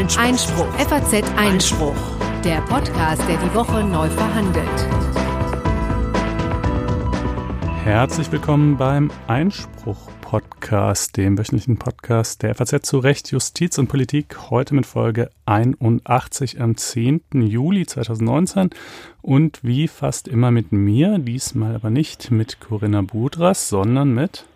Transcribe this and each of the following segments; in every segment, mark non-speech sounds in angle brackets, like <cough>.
Einspruch. Einspruch. FAZ Einspruch. Der Podcast, der die Woche neu verhandelt. Herzlich willkommen beim Einspruch-Podcast, dem wöchentlichen Podcast der FAZ zu Recht, Justiz und Politik. Heute mit Folge 81 am 10. Juli 2019 und wie fast immer mit mir, diesmal aber nicht mit Corinna Budras, sondern mit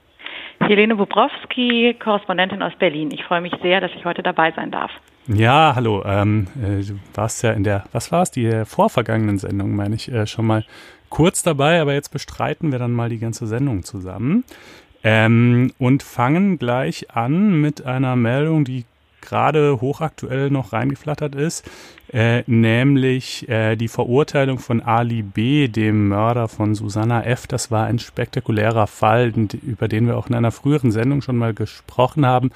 Helene Bobrowski, Korrespondentin aus Berlin. Ich freue mich sehr, dass ich heute dabei sein darf. Ja, hallo. Ähm, äh, du warst ja in der, was war es, die vorvergangenen Sendung, meine ich, äh, schon mal kurz dabei, aber jetzt bestreiten wir dann mal die ganze Sendung zusammen. Ähm, und fangen gleich an mit einer Meldung, die gerade hochaktuell noch reingeflattert ist, äh, nämlich äh, die Verurteilung von Ali B., dem Mörder von Susanna F. Das war ein spektakulärer Fall, über den wir auch in einer früheren Sendung schon mal gesprochen haben,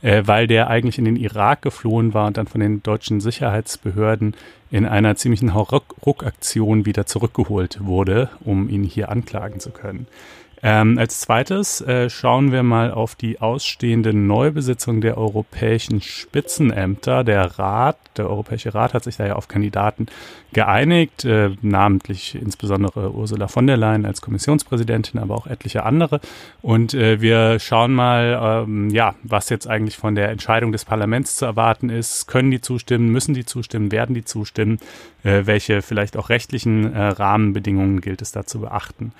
äh, weil der eigentlich in den Irak geflohen war und dann von den deutschen Sicherheitsbehörden in einer ziemlichen Ruckaktion wieder zurückgeholt wurde, um ihn hier anklagen zu können. Ähm, als zweites äh, schauen wir mal auf die ausstehende Neubesitzung der europäischen Spitzenämter. Der Rat, der Europäische Rat hat sich da ja auf Kandidaten geeinigt, äh, namentlich insbesondere Ursula von der Leyen als Kommissionspräsidentin, aber auch etliche andere. Und äh, wir schauen mal, ähm, ja, was jetzt eigentlich von der Entscheidung des Parlaments zu erwarten ist. Können die zustimmen? Müssen die zustimmen? Werden die zustimmen? Äh, welche vielleicht auch rechtlichen äh, Rahmenbedingungen gilt es da zu beachten?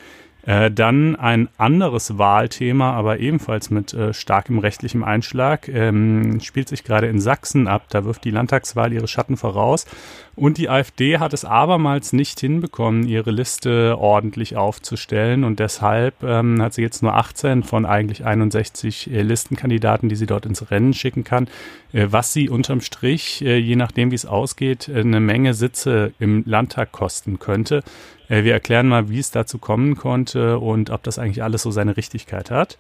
Äh, dann ein anderes Wahlthema, aber ebenfalls mit äh, starkem rechtlichem Einschlag, ähm, spielt sich gerade in Sachsen ab. Da wirft die Landtagswahl ihre Schatten voraus. Und die AfD hat es abermals nicht hinbekommen, ihre Liste ordentlich aufzustellen. Und deshalb ähm, hat sie jetzt nur 18 von eigentlich 61 äh, Listenkandidaten, die sie dort ins Rennen schicken kann. Äh, was sie unterm Strich, äh, je nachdem wie es ausgeht, äh, eine Menge Sitze im Landtag kosten könnte. Äh, wir erklären mal, wie es dazu kommen konnte und ob das eigentlich alles so seine Richtigkeit hat.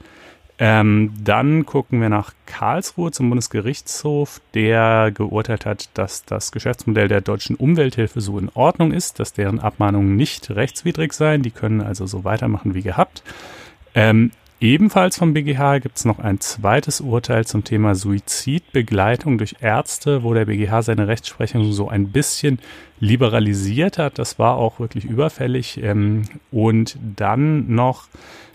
Ähm, dann gucken wir nach Karlsruhe zum Bundesgerichtshof, der geurteilt hat, dass das Geschäftsmodell der deutschen Umwelthilfe so in Ordnung ist, dass deren Abmahnungen nicht rechtswidrig seien. Die können also so weitermachen wie gehabt. Ähm, Ebenfalls vom BGH gibt es noch ein zweites Urteil zum Thema Suizidbegleitung durch Ärzte, wo der BGH seine Rechtsprechung so ein bisschen liberalisiert hat. Das war auch wirklich überfällig. Ähm, und dann noch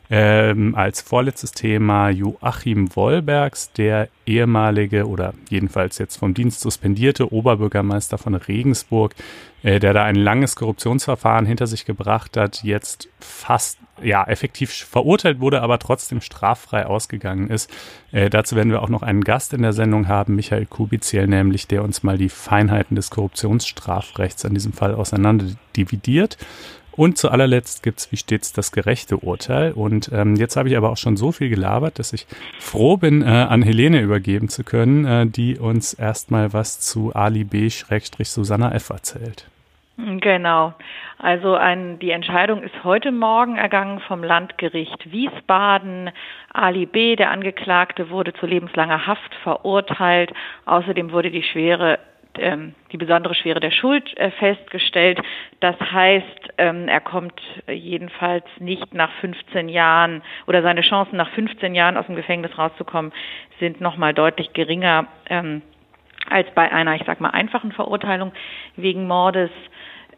ähm, als vorletztes Thema Joachim Wollbergs, der ehemalige oder jedenfalls jetzt vom Dienst suspendierte Oberbürgermeister von Regensburg, äh, der da ein langes Korruptionsverfahren hinter sich gebracht hat, jetzt fast ja effektiv verurteilt wurde, aber trotzdem straffrei ausgegangen ist. Äh, dazu werden wir auch noch einen Gast in der Sendung haben, Michael Kubiziel nämlich, der uns mal die Feinheiten des Korruptionsstrafrechts in diesem Fall auseinander dividiert. Und zu allerletzt gibt's wie stets das gerechte Urteil. Und ähm, jetzt habe ich aber auch schon so viel gelabert, dass ich froh bin, äh, an Helene übergeben zu können, äh, die uns erstmal was zu Ali B-Susanna F. erzählt. Genau. Also ein, die Entscheidung ist heute Morgen ergangen vom Landgericht Wiesbaden. Ali B., der Angeklagte, wurde zu lebenslanger Haft verurteilt. Außerdem wurde die schwere ähm, die besondere Schwere der Schuld äh, festgestellt. Das heißt, ähm, er kommt jedenfalls nicht nach 15 Jahren oder seine Chancen nach 15 Jahren aus dem Gefängnis rauszukommen sind nochmal deutlich geringer ähm, als bei einer, ich sag mal, einfachen Verurteilung wegen Mordes.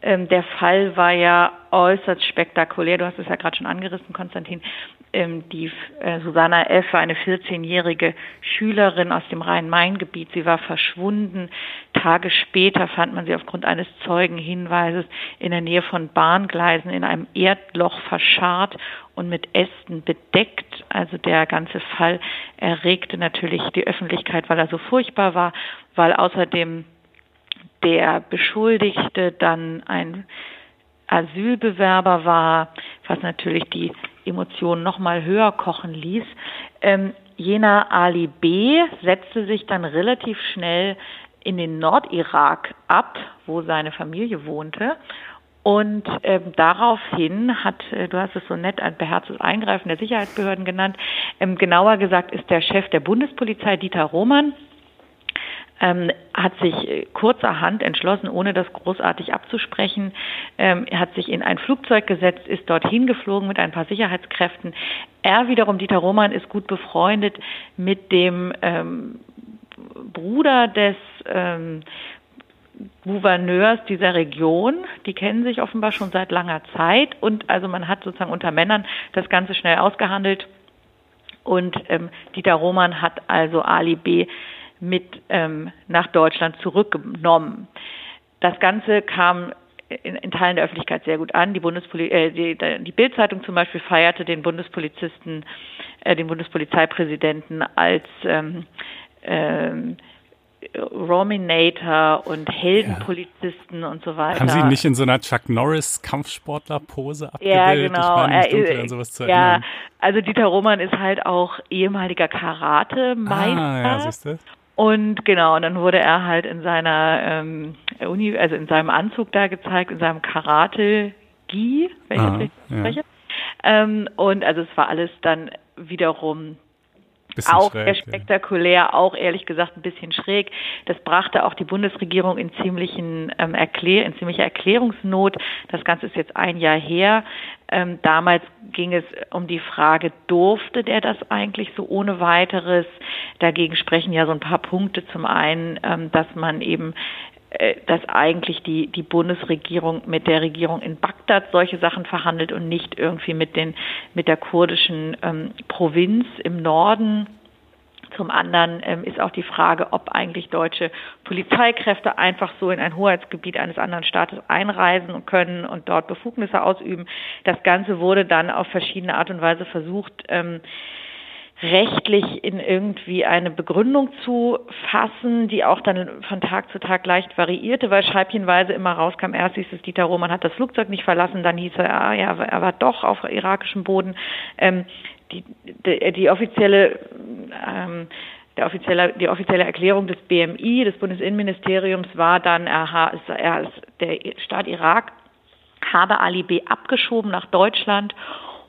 Ähm, der Fall war ja äußerst spektakulär. Du hast es ja gerade schon angerissen, Konstantin. Ähm, die äh, Susanna F. war eine 14-jährige Schülerin aus dem Rhein-Main-Gebiet. Sie war verschwunden. Tage später fand man sie aufgrund eines Zeugenhinweises in der Nähe von Bahngleisen in einem Erdloch verscharrt und mit Ästen bedeckt. Also der ganze Fall erregte natürlich die Öffentlichkeit, weil er so furchtbar war, weil außerdem der Beschuldigte dann ein Asylbewerber war, was natürlich die Emotionen noch mal höher kochen ließ. Ähm, jener Ali B. setzte sich dann relativ schnell in den Nordirak ab, wo seine Familie wohnte. Und ähm, daraufhin hat, äh, du hast es so nett ein beherztes Eingreifen der Sicherheitsbehörden genannt, ähm, genauer gesagt ist der Chef der Bundespolizei, Dieter Roman, ähm, hat sich äh, kurzerhand entschlossen, ohne das großartig abzusprechen, ähm, hat sich in ein Flugzeug gesetzt, ist dorthin geflogen mit ein paar Sicherheitskräften. Er wiederum, Dieter Roman, ist gut befreundet mit dem ähm, Bruder des ähm, Gouverneurs dieser Region, die kennen sich offenbar schon seit langer Zeit und also man hat sozusagen unter Männern das Ganze schnell ausgehandelt und ähm, Dieter Roman hat also Ali B. mit ähm, nach Deutschland zurückgenommen. Das Ganze kam in, in, Teilen der Öffentlichkeit sehr gut an. Die, Bundespoli äh, die, die Bildzeitung zum Beispiel feierte den Bundespolizisten, äh, den Bundespolizeipräsidenten als ähm, ähm, Rominator und Heldenpolizisten ja. und so weiter. Haben Sie nicht in so einer Chuck Norris Kampfsportler-Pose abgebildet? Ja, genau. Ich er, dunkel, an sowas zu ja, erinnern. also Dieter Roman ist halt auch ehemaliger Karate-Meister. Ah, ja, siehst du? Und genau, und dann wurde er halt in seiner ähm, Uni, also in seinem Anzug da gezeigt, in seinem Karate-Gi, wenn ich ah, das richtig ja. spreche. Ähm, und also es war alles dann wiederum Bisschen auch schräg, sehr spektakulär, ja. auch ehrlich gesagt ein bisschen schräg. Das brachte auch die Bundesregierung in ziemlichen ähm, Erklär in ziemliche Erklärungsnot. Das Ganze ist jetzt ein Jahr her. Ähm, damals ging es um die Frage, durfte der das eigentlich so ohne weiteres? Dagegen sprechen ja so ein paar Punkte. Zum einen, ähm, dass man eben äh, dass eigentlich die, die Bundesregierung mit der Regierung in Bagdad solche Sachen verhandelt und nicht irgendwie mit den, mit der kurdischen ähm, Provinz im Norden. Zum anderen ähm, ist auch die Frage, ob eigentlich deutsche Polizeikräfte einfach so in ein Hoheitsgebiet eines anderen Staates einreisen können und dort Befugnisse ausüben. Das Ganze wurde dann auf verschiedene Art und Weise versucht, ähm, rechtlich in irgendwie eine Begründung zu fassen, die auch dann von Tag zu Tag leicht variierte, weil scheibchenweise immer rauskam, erst hieß es, Dieter Roman hat das Flugzeug nicht verlassen, dann hieß er, ah, ja, er war doch auf irakischem Boden. Ähm, die, die, die offizielle ähm, der offizielle, die offizielle Erklärung des BMI, des Bundesinnenministeriums, war dann, er, er, der Staat Irak habe Ali B. abgeschoben nach Deutschland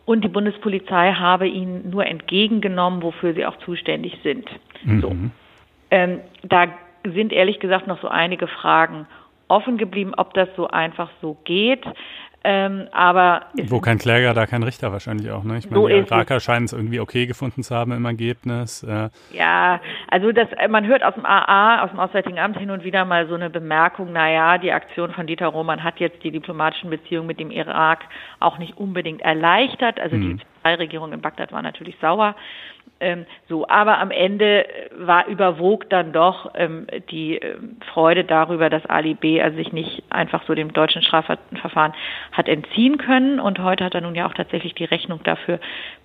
und die Bundespolizei habe ihn nur entgegengenommen, wofür sie auch zuständig sind. Mhm. So. Ähm, da sind ehrlich gesagt noch so einige Fragen offen geblieben, ob das so einfach so geht. Ähm, aber Wo kein Kläger, da kein Richter wahrscheinlich auch, ne? Ich meine, so die Iraker scheinen es irgendwie okay gefunden zu haben im Ergebnis. Äh. Ja, also das, man hört aus dem AA, aus dem Auswärtigen Amt hin und wieder mal so eine Bemerkung, naja, die Aktion von Dieter Roman hat jetzt die diplomatischen Beziehungen mit dem Irak auch nicht unbedingt erleichtert. Also mhm. die Regierung in Bagdad war natürlich sauer. Ähm, so, aber am Ende war überwog dann doch ähm, die ähm, Freude darüber, dass Ali B. also sich nicht einfach so dem deutschen Strafverfahren hat entziehen können und heute hat er nun ja auch tatsächlich die Rechnung dafür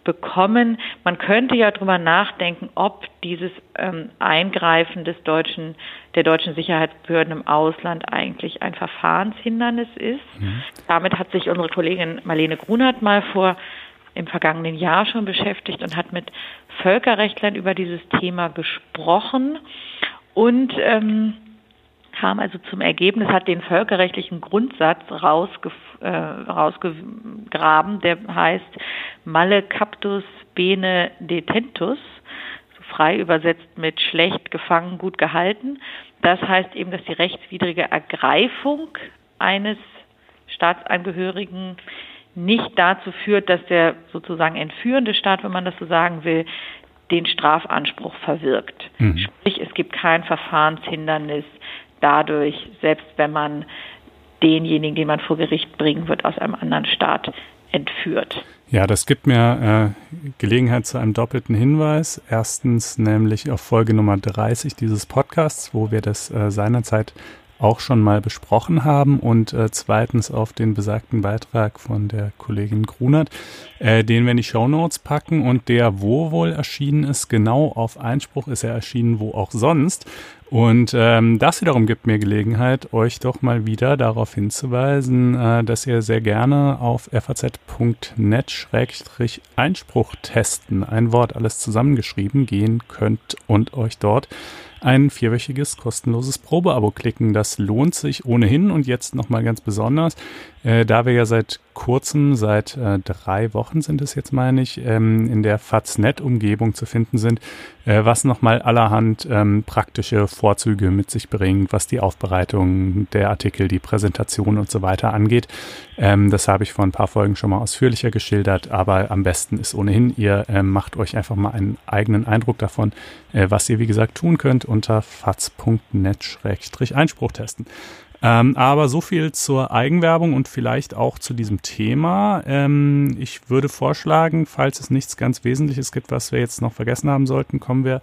bekommen. Man könnte ja drüber nachdenken, ob dieses ähm, Eingreifen des deutschen der deutschen Sicherheitsbehörden im Ausland eigentlich ein Verfahrenshindernis ist. Mhm. Damit hat sich unsere Kollegin Marlene Grunert mal vor im vergangenen Jahr schon beschäftigt und hat mit Völkerrechtlern über dieses Thema gesprochen und ähm, kam also zum Ergebnis, hat den völkerrechtlichen Grundsatz rausge, äh, rausgegraben, der heißt Male captus bene detentus, frei übersetzt mit schlecht gefangen, gut gehalten. Das heißt eben, dass die rechtswidrige Ergreifung eines Staatsangehörigen nicht dazu führt, dass der sozusagen entführende Staat, wenn man das so sagen will, den Strafanspruch verwirkt. Mhm. Sprich, es gibt kein Verfahrenshindernis dadurch, selbst wenn man denjenigen, den man vor Gericht bringen wird, aus einem anderen Staat entführt. Ja, das gibt mir äh, Gelegenheit zu einem doppelten Hinweis. Erstens nämlich auf Folge Nummer 30 dieses Podcasts, wo wir das äh, seinerzeit auch schon mal besprochen haben und äh, zweitens auf den besagten Beitrag von der Kollegin Grunert, äh, den wir in die Show Notes packen und der wo wohl erschienen ist, genau auf Einspruch ist er erschienen, wo auch sonst. Und ähm, das wiederum gibt mir Gelegenheit, euch doch mal wieder darauf hinzuweisen, äh, dass ihr sehr gerne auf faz.net-einspruch testen, ein Wort alles zusammengeschrieben, gehen könnt und euch dort ein vierwöchiges kostenloses Probeabo klicken. Das lohnt sich ohnehin und jetzt nochmal ganz besonders, äh, da wir ja seit kurzem, seit äh, drei Wochen sind es jetzt, meine ich, ähm, in der Faznet-Umgebung zu finden sind, äh, was nochmal allerhand ähm, praktische Vorzüge mit sich bringt, was die Aufbereitung der Artikel, die Präsentation und so weiter angeht. Ähm, das habe ich vor ein paar Folgen schon mal ausführlicher geschildert, aber am besten ist ohnehin, ihr äh, macht euch einfach mal einen eigenen Eindruck davon, äh, was ihr, wie gesagt, tun könnt unter faz.net-einspruch testen. Ähm, aber so viel zur Eigenwerbung und vielleicht auch zu diesem Thema. Ähm, ich würde vorschlagen, falls es nichts ganz Wesentliches gibt, was wir jetzt noch vergessen haben sollten, kommen wir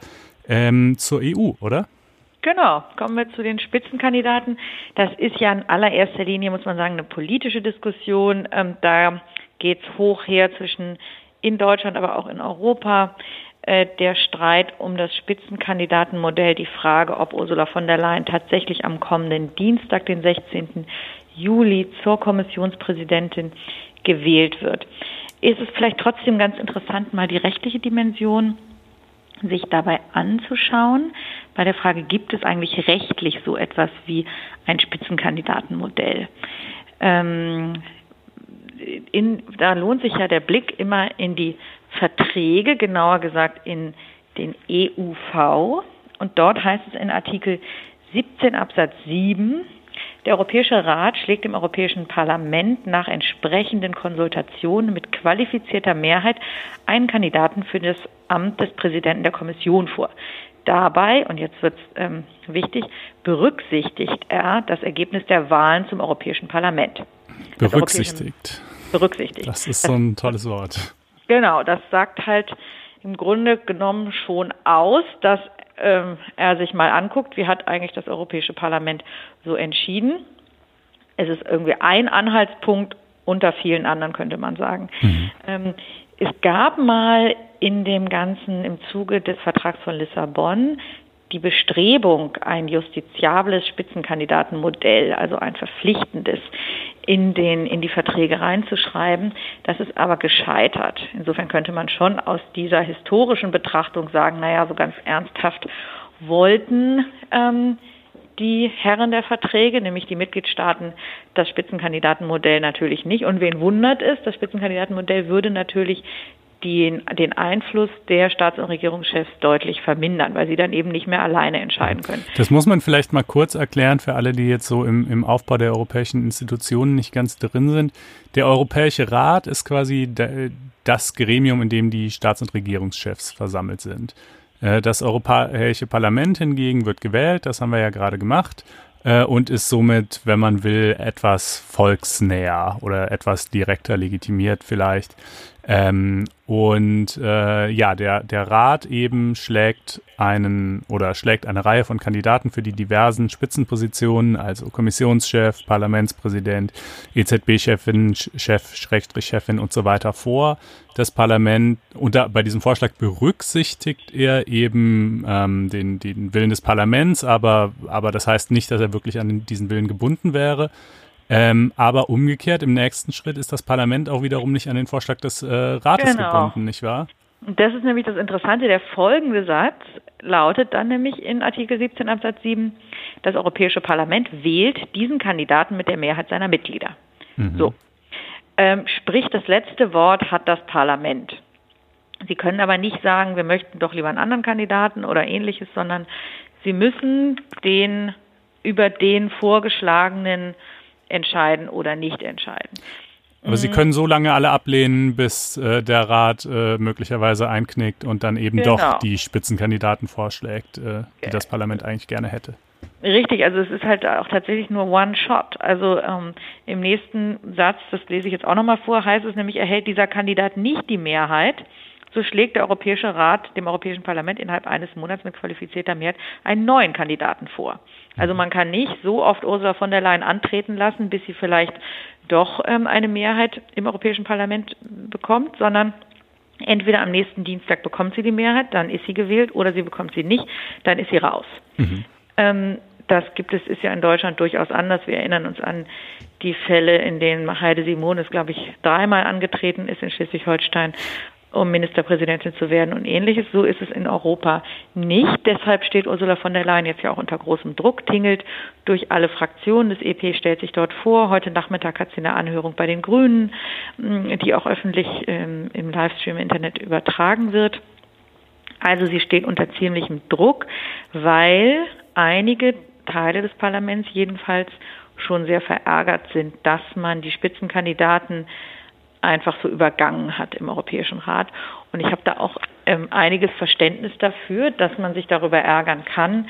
ähm, zur EU, oder? Genau, kommen wir zu den Spitzenkandidaten. Das ist ja in allererster Linie, muss man sagen, eine politische Diskussion. Ähm, da geht es hoch her zwischen in Deutschland, aber auch in Europa. Äh, der Streit um das Spitzenkandidatenmodell, die Frage, ob Ursula von der Leyen tatsächlich am kommenden Dienstag, den 16. Juli, zur Kommissionspräsidentin gewählt wird. Ist es vielleicht trotzdem ganz interessant, mal die rechtliche Dimension sich dabei anzuschauen. Bei der Frage, gibt es eigentlich rechtlich so etwas wie ein Spitzenkandidatenmodell? Ähm, in, da lohnt sich ja der Blick immer in die Verträge, genauer gesagt in den EUV. Und dort heißt es in Artikel 17 Absatz 7, der Europäische Rat schlägt dem Europäischen Parlament nach entsprechenden Konsultationen mit qualifizierter Mehrheit einen Kandidaten für das Amt des Präsidenten der Kommission vor. Dabei, und jetzt wird es ähm, wichtig, berücksichtigt er das Ergebnis der Wahlen zum Europäischen Parlament. Berücksichtigt. Berücksichtigt. Das ist so ein tolles Wort. Genau, das sagt halt im Grunde genommen schon aus, dass ähm, er sich mal anguckt, wie hat eigentlich das Europäische Parlament so entschieden. Es ist irgendwie ein Anhaltspunkt unter vielen anderen, könnte man sagen. Mhm. Ähm, es gab mal in dem Ganzen, im Zuge des Vertrags von Lissabon, die Bestrebung, ein justiziables Spitzenkandidatenmodell, also ein verpflichtendes, in, den, in die Verträge reinzuschreiben. Das ist aber gescheitert. Insofern könnte man schon aus dieser historischen Betrachtung sagen, naja, so ganz ernsthaft wollten ähm, die Herren der Verträge, nämlich die Mitgliedstaaten, das Spitzenkandidatenmodell natürlich nicht. Und wen wundert es, das Spitzenkandidatenmodell würde natürlich den, den Einfluss der Staats- und Regierungschefs deutlich vermindern, weil sie dann eben nicht mehr alleine entscheiden können. Das muss man vielleicht mal kurz erklären für alle, die jetzt so im, im Aufbau der europäischen Institutionen nicht ganz drin sind. Der Europäische Rat ist quasi das Gremium, in dem die Staats- und Regierungschefs versammelt sind. Äh, das Europäische Parlament hingegen wird gewählt, das haben wir ja gerade gemacht äh, und ist somit, wenn man will, etwas volksnäher oder etwas direkter legitimiert vielleicht. Ähm, und äh, ja, der, der Rat eben schlägt einen oder schlägt eine Reihe von Kandidaten für die diversen Spitzenpositionen, also Kommissionschef, Parlamentspräsident, EZB-Chefin, Chef, Schrägstrich Chefin und so weiter vor. Das Parlament, und da, bei diesem Vorschlag berücksichtigt er eben ähm, den, den Willen des Parlaments, aber, aber das heißt nicht, dass er wirklich an diesen Willen gebunden wäre. Ähm, aber umgekehrt, im nächsten Schritt ist das Parlament auch wiederum nicht an den Vorschlag des äh, Rates genau. gebunden, nicht wahr? Das ist nämlich das Interessante. Der folgende Satz lautet dann nämlich in Artikel 17 Absatz 7, das Europäische Parlament wählt diesen Kandidaten mit der Mehrheit seiner Mitglieder. Mhm. So. Ähm, sprich, das letzte Wort hat das Parlament. Sie können aber nicht sagen, wir möchten doch lieber einen anderen Kandidaten oder ähnliches, sondern Sie müssen den über den vorgeschlagenen entscheiden oder nicht entscheiden. Aber Sie mhm. können so lange alle ablehnen, bis äh, der Rat äh, möglicherweise einknickt und dann eben genau. doch die Spitzenkandidaten vorschlägt, äh, die das Parlament eigentlich gerne hätte. Richtig, also es ist halt auch tatsächlich nur One Shot. Also ähm, im nächsten Satz, das lese ich jetzt auch nochmal vor, heißt es nämlich, erhält dieser Kandidat nicht die Mehrheit, so schlägt der Europäische Rat dem Europäischen Parlament innerhalb eines Monats mit qualifizierter Mehrheit einen neuen Kandidaten vor. Also man kann nicht so oft Ursula von der Leyen antreten lassen, bis sie vielleicht doch ähm, eine Mehrheit im Europäischen Parlament bekommt, sondern entweder am nächsten Dienstag bekommt sie die Mehrheit, dann ist sie gewählt, oder sie bekommt sie nicht, dann ist sie raus. Mhm. Ähm, das gibt es, ist ja in Deutschland durchaus anders. Wir erinnern uns an die Fälle, in denen Heide Simonis, glaube ich, dreimal angetreten ist in Schleswig-Holstein um Ministerpräsidentin zu werden und ähnliches. So ist es in Europa nicht. Deshalb steht Ursula von der Leyen jetzt ja auch unter großem Druck, tingelt durch alle Fraktionen. Das EP stellt sich dort vor. Heute Nachmittag hat sie eine Anhörung bei den Grünen, die auch öffentlich ähm, im Livestream Internet übertragen wird. Also sie steht unter ziemlichem Druck, weil einige Teile des Parlaments jedenfalls schon sehr verärgert sind, dass man die Spitzenkandidaten einfach so übergangen hat im Europäischen Rat. Und ich habe da auch ähm, einiges Verständnis dafür, dass man sich darüber ärgern kann.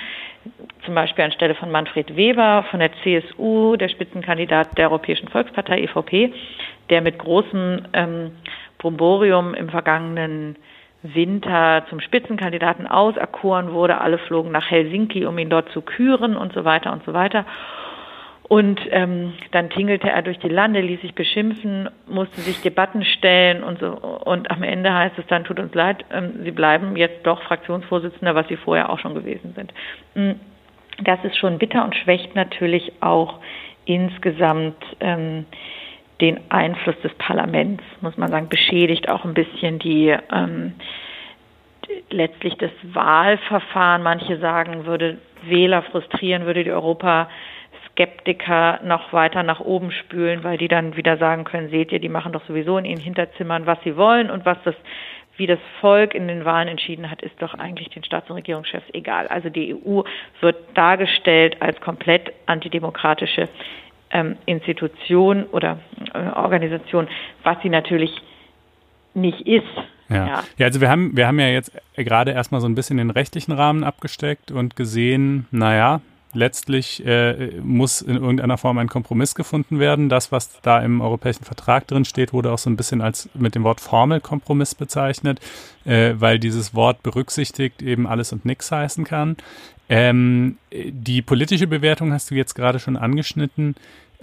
Zum Beispiel anstelle von Manfred Weber von der CSU, der Spitzenkandidat der Europäischen Volkspartei EVP, der mit großem ähm, Bromborium im vergangenen Winter zum Spitzenkandidaten auserkoren wurde. Alle flogen nach Helsinki, um ihn dort zu küren und so weiter und so weiter. Und ähm, dann tingelte er durch die Lande, ließ sich beschimpfen, musste sich Debatten stellen und so. Und am Ende heißt es dann, tut uns leid, ähm, Sie bleiben jetzt doch Fraktionsvorsitzender, was Sie vorher auch schon gewesen sind. Mm, das ist schon bitter und schwächt natürlich auch insgesamt ähm, den Einfluss des Parlaments, muss man sagen, beschädigt auch ein bisschen die ähm, letztlich das Wahlverfahren. Manche sagen, würde Wähler frustrieren, würde die Europa Skeptiker noch weiter nach oben spülen, weil die dann wieder sagen können, seht ihr, die machen doch sowieso in ihren Hinterzimmern, was sie wollen und was das, wie das Volk in den Wahlen entschieden hat, ist doch eigentlich den Staats- und Regierungschefs egal. Also die EU wird dargestellt als komplett antidemokratische ähm, Institution oder äh, Organisation, was sie natürlich nicht ist. Ja. ja. ja, also wir haben, wir haben ja jetzt gerade erstmal so ein bisschen den rechtlichen Rahmen abgesteckt und gesehen, naja, letztlich äh, muss in irgendeiner Form ein Kompromiss gefunden werden. Das, was da im europäischen Vertrag drin steht, wurde auch so ein bisschen als mit dem Wort Formelkompromiss bezeichnet, äh, weil dieses Wort berücksichtigt eben alles und nichts heißen kann. Ähm, die politische Bewertung hast du jetzt gerade schon angeschnitten.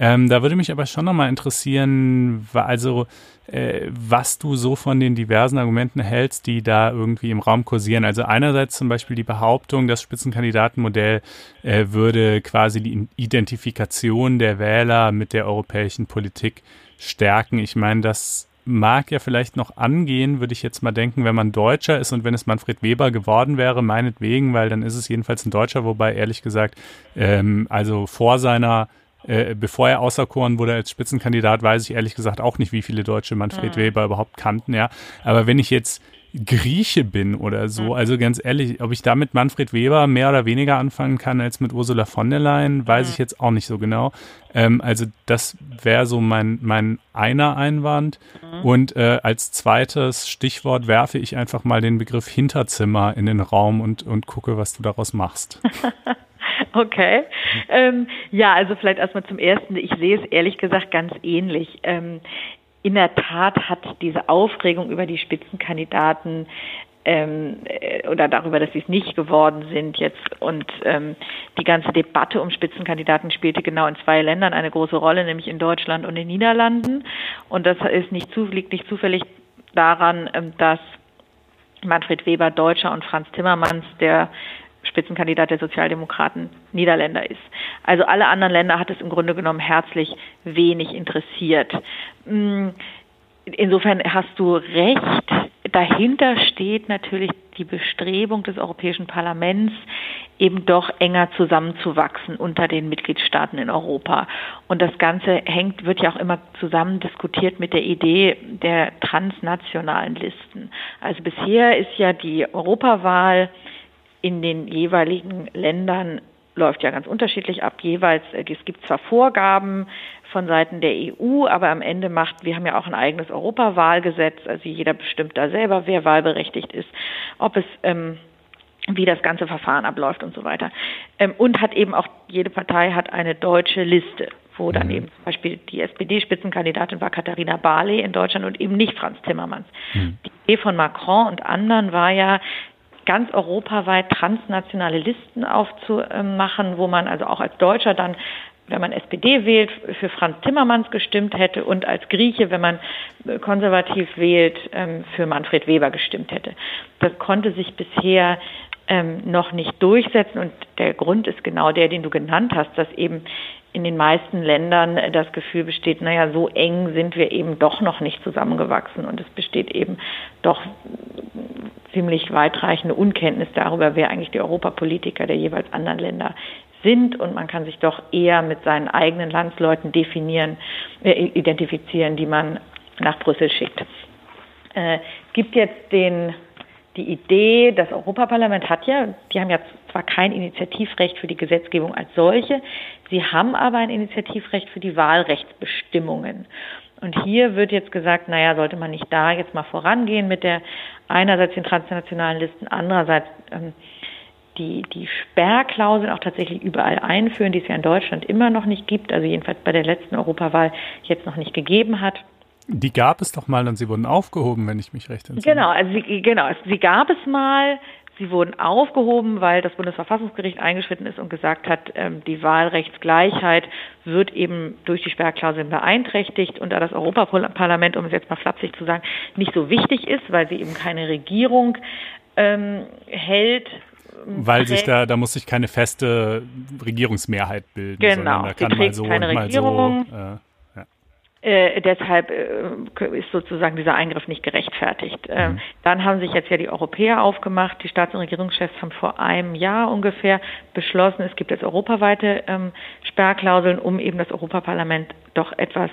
Ähm, da würde mich aber schon nochmal interessieren, also äh, was du so von den diversen Argumenten hältst, die da irgendwie im Raum kursieren. Also einerseits zum Beispiel die Behauptung, das Spitzenkandidatenmodell äh, würde quasi die Identifikation der Wähler mit der europäischen Politik stärken. Ich meine, das mag ja vielleicht noch angehen, würde ich jetzt mal denken, wenn man Deutscher ist und wenn es Manfred Weber geworden wäre, meinetwegen, weil dann ist es jedenfalls ein Deutscher, wobei ehrlich gesagt, ähm, also vor seiner äh, bevor er auserkoren wurde als Spitzenkandidat, weiß ich ehrlich gesagt auch nicht, wie viele Deutsche Manfred mhm. Weber überhaupt kannten, ja. Aber wenn ich jetzt Grieche bin oder so, mhm. also ganz ehrlich, ob ich da mit Manfred Weber mehr oder weniger anfangen kann als mit Ursula von der Leyen, weiß mhm. ich jetzt auch nicht so genau. Ähm, also das wäre so mein, mein einer Einwand. Mhm. Und äh, als zweites Stichwort werfe ich einfach mal den Begriff Hinterzimmer in den Raum und, und gucke, was du daraus machst. <laughs> <laughs> Okay. Ähm, ja, also vielleicht erstmal zum Ersten. Ich sehe es ehrlich gesagt ganz ähnlich. Ähm, in der Tat hat diese Aufregung über die Spitzenkandidaten ähm, äh, oder darüber, dass sie es nicht geworden sind jetzt und ähm, die ganze Debatte um Spitzenkandidaten spielte genau in zwei Ländern eine große Rolle, nämlich in Deutschland und den Niederlanden. Und das ist nicht, zu, liegt nicht zufällig daran, ähm, dass Manfred Weber Deutscher und Franz Timmermans, der Spitzenkandidat der Sozialdemokraten Niederländer ist. Also alle anderen Länder hat es im Grunde genommen herzlich wenig interessiert. Mm, insofern hast du recht. Dahinter steht natürlich die Bestrebung des Europäischen Parlaments, eben doch enger zusammenzuwachsen unter den Mitgliedstaaten in Europa. Und das Ganze hängt, wird ja auch immer zusammen diskutiert mit der Idee der transnationalen Listen. Also bisher ist ja die Europawahl in den jeweiligen Ländern läuft ja ganz unterschiedlich ab. Jeweils, äh, es gibt zwar Vorgaben von Seiten der EU, aber am Ende macht, wir haben ja auch ein eigenes Europawahlgesetz, also jeder bestimmt da selber, wer wahlberechtigt ist, ob es ähm, wie das ganze Verfahren abläuft und so weiter. Ähm, und hat eben auch, jede Partei hat eine deutsche Liste, wo dann mhm. eben zum Beispiel die SPD-Spitzenkandidatin war Katharina Barley in Deutschland und eben nicht Franz Timmermans. Mhm. Die Idee von Macron und anderen war ja, ganz europaweit transnationale Listen aufzumachen, wo man also auch als Deutscher dann wenn man SPD wählt, für Franz Timmermans gestimmt hätte und als Grieche, wenn man konservativ wählt, ähm, für Manfred Weber gestimmt hätte. Das konnte sich bisher ähm, noch nicht durchsetzen. Und der Grund ist genau der, den du genannt hast, dass eben in den meisten Ländern das Gefühl besteht, naja, so eng sind wir eben doch noch nicht zusammengewachsen und es besteht eben doch ziemlich weitreichende Unkenntnis darüber, wer eigentlich die Europapolitiker der jeweils anderen Länder sind und man kann sich doch eher mit seinen eigenen Landsleuten definieren, äh, identifizieren, die man nach Brüssel schickt. Äh, gibt jetzt den die Idee, das Europaparlament hat ja, die haben ja zwar kein Initiativrecht für die Gesetzgebung als solche, sie haben aber ein Initiativrecht für die Wahlrechtsbestimmungen. Und hier wird jetzt gesagt, naja, sollte man nicht da jetzt mal vorangehen mit der einerseits den transnationalen Listen, andererseits ähm, die, die Sperrklauseln auch tatsächlich überall einführen, die es ja in Deutschland immer noch nicht gibt, also jedenfalls bei der letzten Europawahl jetzt noch nicht gegeben hat. Die gab es doch mal und sie wurden aufgehoben, wenn ich mich recht entsinne. Genau, also sie, genau, sie gab es mal. Sie wurden aufgehoben, weil das Bundesverfassungsgericht eingeschritten ist und gesagt hat, ähm, die Wahlrechtsgleichheit wird eben durch die Sperrklauseln beeinträchtigt und da das Europaparlament, um es jetzt mal flapsig zu sagen, nicht so wichtig ist, weil sie eben keine Regierung ähm, hält, weil sich da, da muss sich keine feste Regierungsmehrheit bilden, genau, sondern da kann mal so und mal so. Äh, äh, deshalb äh, ist sozusagen dieser Eingriff nicht gerechtfertigt. Äh. Dann haben sich jetzt ja die Europäer aufgemacht. Die Staats- und Regierungschefs haben vor einem Jahr ungefähr beschlossen, es gibt jetzt europaweite ähm, Sperrklauseln, um eben das Europaparlament doch etwas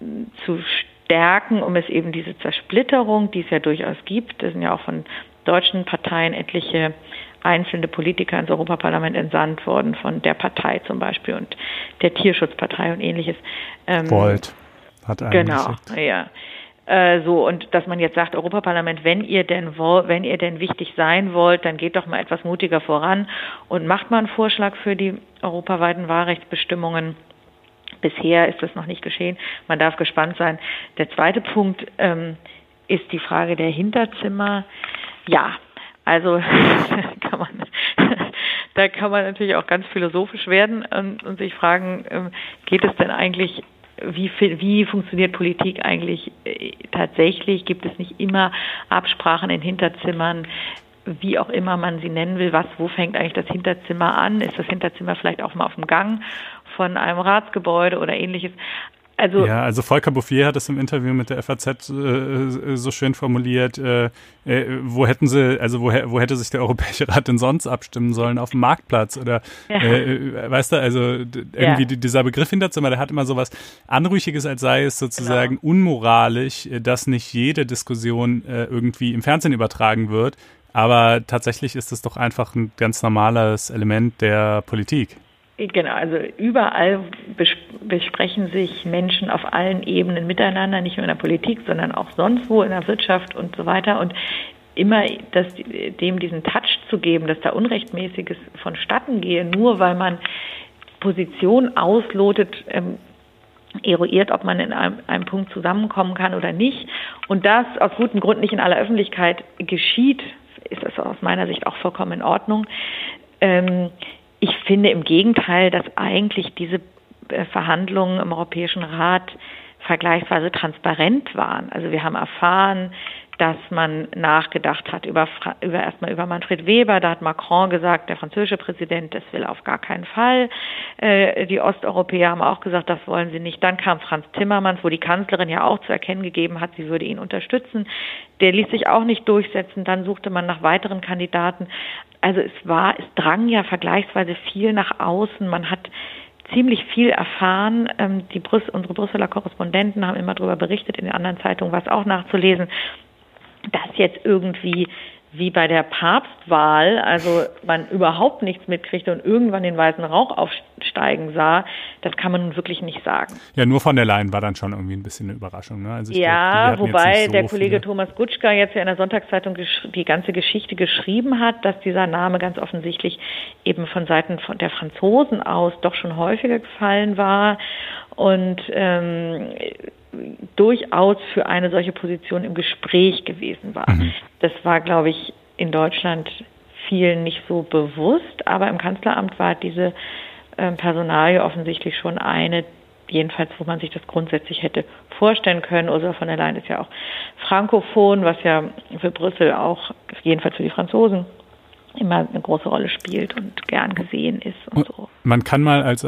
äh, zu stärken, um es eben diese Zersplitterung, die es ja durchaus gibt, das sind ja auch von deutschen Parteien etliche einzelne Politiker ins Europaparlament entsandt worden, von der Partei zum Beispiel und der Tierschutzpartei und ähnliches. Ähm, Volt hat einen Genau, geschickt. ja. Äh, so, und dass man jetzt sagt, Europaparlament, wenn ihr denn wenn ihr denn wichtig sein wollt, dann geht doch mal etwas mutiger voran und macht mal einen Vorschlag für die europaweiten Wahlrechtsbestimmungen. Bisher ist das noch nicht geschehen. Man darf gespannt sein. Der zweite Punkt ähm, ist die Frage der Hinterzimmer. Ja, also <laughs> kann man, <laughs> da kann man natürlich auch ganz philosophisch werden und, und sich fragen, ähm, geht es denn eigentlich wie, wie funktioniert Politik eigentlich äh, tatsächlich? Gibt es nicht immer Absprachen in Hinterzimmern? Wie auch immer man sie nennen will, was, wo fängt eigentlich das Hinterzimmer an? Ist das Hinterzimmer vielleicht auch mal auf dem Gang von einem Ratsgebäude oder ähnliches? Also ja, also Volker Bouffier hat es im Interview mit der FAZ äh, so schön formuliert, äh, äh, wo hätten sie, also wo, wo hätte sich der Europäische Rat denn sonst abstimmen sollen? Auf dem Marktplatz oder ja. Äh, äh, weißt du, also irgendwie ja. dieser Begriff Hinterzimmer, der hat immer so was Anrüchiges, als sei es sozusagen genau. unmoralisch, äh, dass nicht jede Diskussion irgendwie im Fernsehen übertragen wird. Aber tatsächlich ist es doch einfach ein ganz normales Element der Politik. Genau, also überall besprechen sich Menschen auf allen Ebenen miteinander, nicht nur in der Politik, sondern auch sonst wo in der Wirtschaft und so weiter. Und immer das, dem diesen Touch zu geben, dass da Unrechtmäßiges vonstatten gehe, nur weil man Position auslotet, ähm, eruiert, ob man in einem, einem Punkt zusammenkommen kann oder nicht. Und das aus gutem Grund nicht in aller Öffentlichkeit geschieht, ist das aus meiner Sicht auch vollkommen in Ordnung. Ähm, ich finde im Gegenteil, dass eigentlich diese äh, Verhandlungen im Europäischen Rat vergleichsweise transparent waren. Also wir haben erfahren, dass man nachgedacht hat über, über erstmal über Manfred Weber. Da hat Macron gesagt, der französische Präsident, das will auf gar keinen Fall. Äh, die Osteuropäer haben auch gesagt, das wollen sie nicht. Dann kam Franz Timmermans, wo die Kanzlerin ja auch zu erkennen gegeben hat, sie würde ihn unterstützen. Der ließ sich auch nicht durchsetzen. Dann suchte man nach weiteren Kandidaten. Also es war, es drang ja vergleichsweise viel nach außen. Man hat ziemlich viel erfahren. Ähm, die Brüss, unsere Brüsseler Korrespondenten haben immer darüber berichtet, in den anderen Zeitungen war es auch nachzulesen dass jetzt irgendwie wie bei der Papstwahl, also man überhaupt nichts mitkriegte und irgendwann den weißen Rauch aufsteigen sah, das kann man nun wirklich nicht sagen. Ja, nur von der Leyen war dann schon irgendwie ein bisschen eine Überraschung. Ne? Also ja, glaub, wobei so der Kollege viele. Thomas Gutschka jetzt ja in der Sonntagszeitung die ganze Geschichte geschrieben hat, dass dieser Name ganz offensichtlich eben von Seiten von der Franzosen aus doch schon häufiger gefallen war und ähm, durchaus für eine solche Position im Gespräch gewesen war. Mhm. Das war, glaube ich, in Deutschland vielen nicht so bewusst, aber im Kanzleramt war diese äh, Personalie offensichtlich schon eine, jedenfalls, wo man sich das grundsätzlich hätte vorstellen können. Ursula von der Leyen ist ja auch frankophon, was ja für Brüssel auch, jedenfalls für die Franzosen, immer eine große Rolle spielt und gern gesehen ist und so. Man kann mal als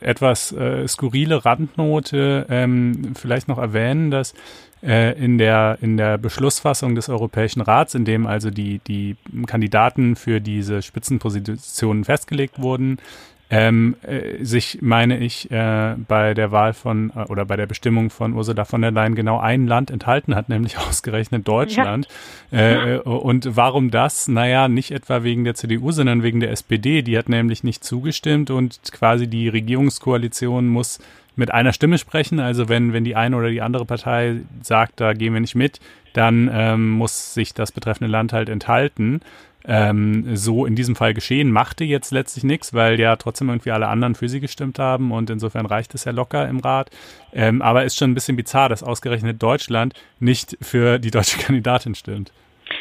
etwas äh, skurrile Randnote ähm, vielleicht noch erwähnen, dass äh, in der in der Beschlussfassung des Europäischen Rats, in dem also die die Kandidaten für diese Spitzenpositionen festgelegt wurden, ähm, äh, sich, meine ich, äh, bei der Wahl von äh, oder bei der Bestimmung von Ursula von der Leyen genau ein Land enthalten hat, <laughs> nämlich ausgerechnet Deutschland. Ja. Äh, äh, und warum das? Naja, nicht etwa wegen der CDU, sondern wegen der SPD. Die hat nämlich nicht zugestimmt und quasi die Regierungskoalition muss mit einer Stimme sprechen. Also wenn, wenn die eine oder die andere Partei sagt, da gehen wir nicht mit, dann ähm, muss sich das betreffende Land halt enthalten ähm, so in diesem Fall geschehen, machte jetzt letztlich nichts, weil ja trotzdem irgendwie alle anderen für sie gestimmt haben und insofern reicht es ja locker im Rat. Ähm, aber ist schon ein bisschen bizarr, dass ausgerechnet Deutschland nicht für die deutsche <laughs> Kandidatin stimmt.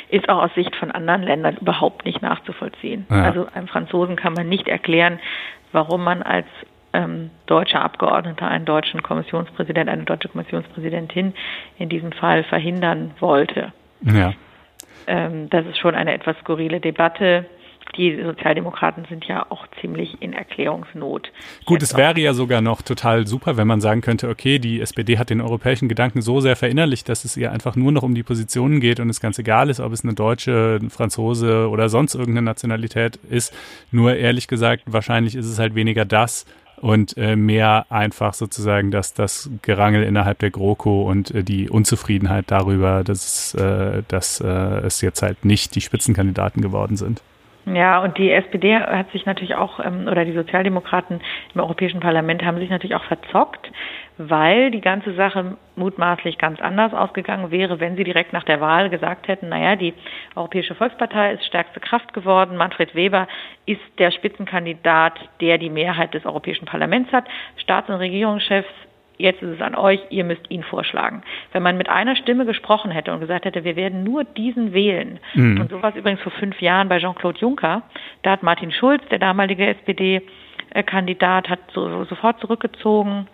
Ist auch aus Sicht von anderen Ländern überhaupt nicht nachzuvollziehen. Ja. Also einem Franzosen kann man nicht erklären, warum man als ähm, deutscher Abgeordneter einen deutschen Kommissionspräsident, eine deutsche Kommissionspräsidentin in diesem Fall verhindern wollte. Ja ähm, das ist schon eine etwas skurrile Debatte. Die Sozialdemokraten sind ja auch ziemlich in Erklärungsnot. Gut, es wäre ja sogar noch total super, wenn man sagen könnte, okay, die SPD hat den europäischen Gedanken so sehr verinnerlicht, dass es ihr einfach nur noch um die Positionen geht und es ganz egal ist, ob es eine deutsche, ein Franzose oder sonst irgendeine Nationalität ist. Nur ehrlich gesagt, wahrscheinlich ist es halt weniger das, und äh, mehr einfach sozusagen dass das Gerangel innerhalb der GroKo und äh, die Unzufriedenheit darüber, dass, äh, dass äh, es jetzt halt nicht die Spitzenkandidaten geworden sind. Ja, und die SPD hat sich natürlich auch, ähm, oder die Sozialdemokraten im Europäischen Parlament haben sich natürlich auch verzockt, weil die ganze Sache mutmaßlich ganz anders ausgegangen wäre, wenn sie direkt nach der Wahl gesagt hätten, naja, die Europäische Volkspartei ist stärkste Kraft geworden, Manfred Weber ist der Spitzenkandidat, der die Mehrheit des Europäischen Parlaments hat, Staats- und Regierungschefs jetzt ist es an euch, ihr müsst ihn vorschlagen. Wenn man mit einer Stimme gesprochen hätte und gesagt hätte, wir werden nur diesen wählen, mhm. und sowas übrigens vor fünf Jahren bei Jean-Claude Juncker, da hat Martin Schulz, der damalige SPD-Kandidat, hat so, sofort zurückgezogen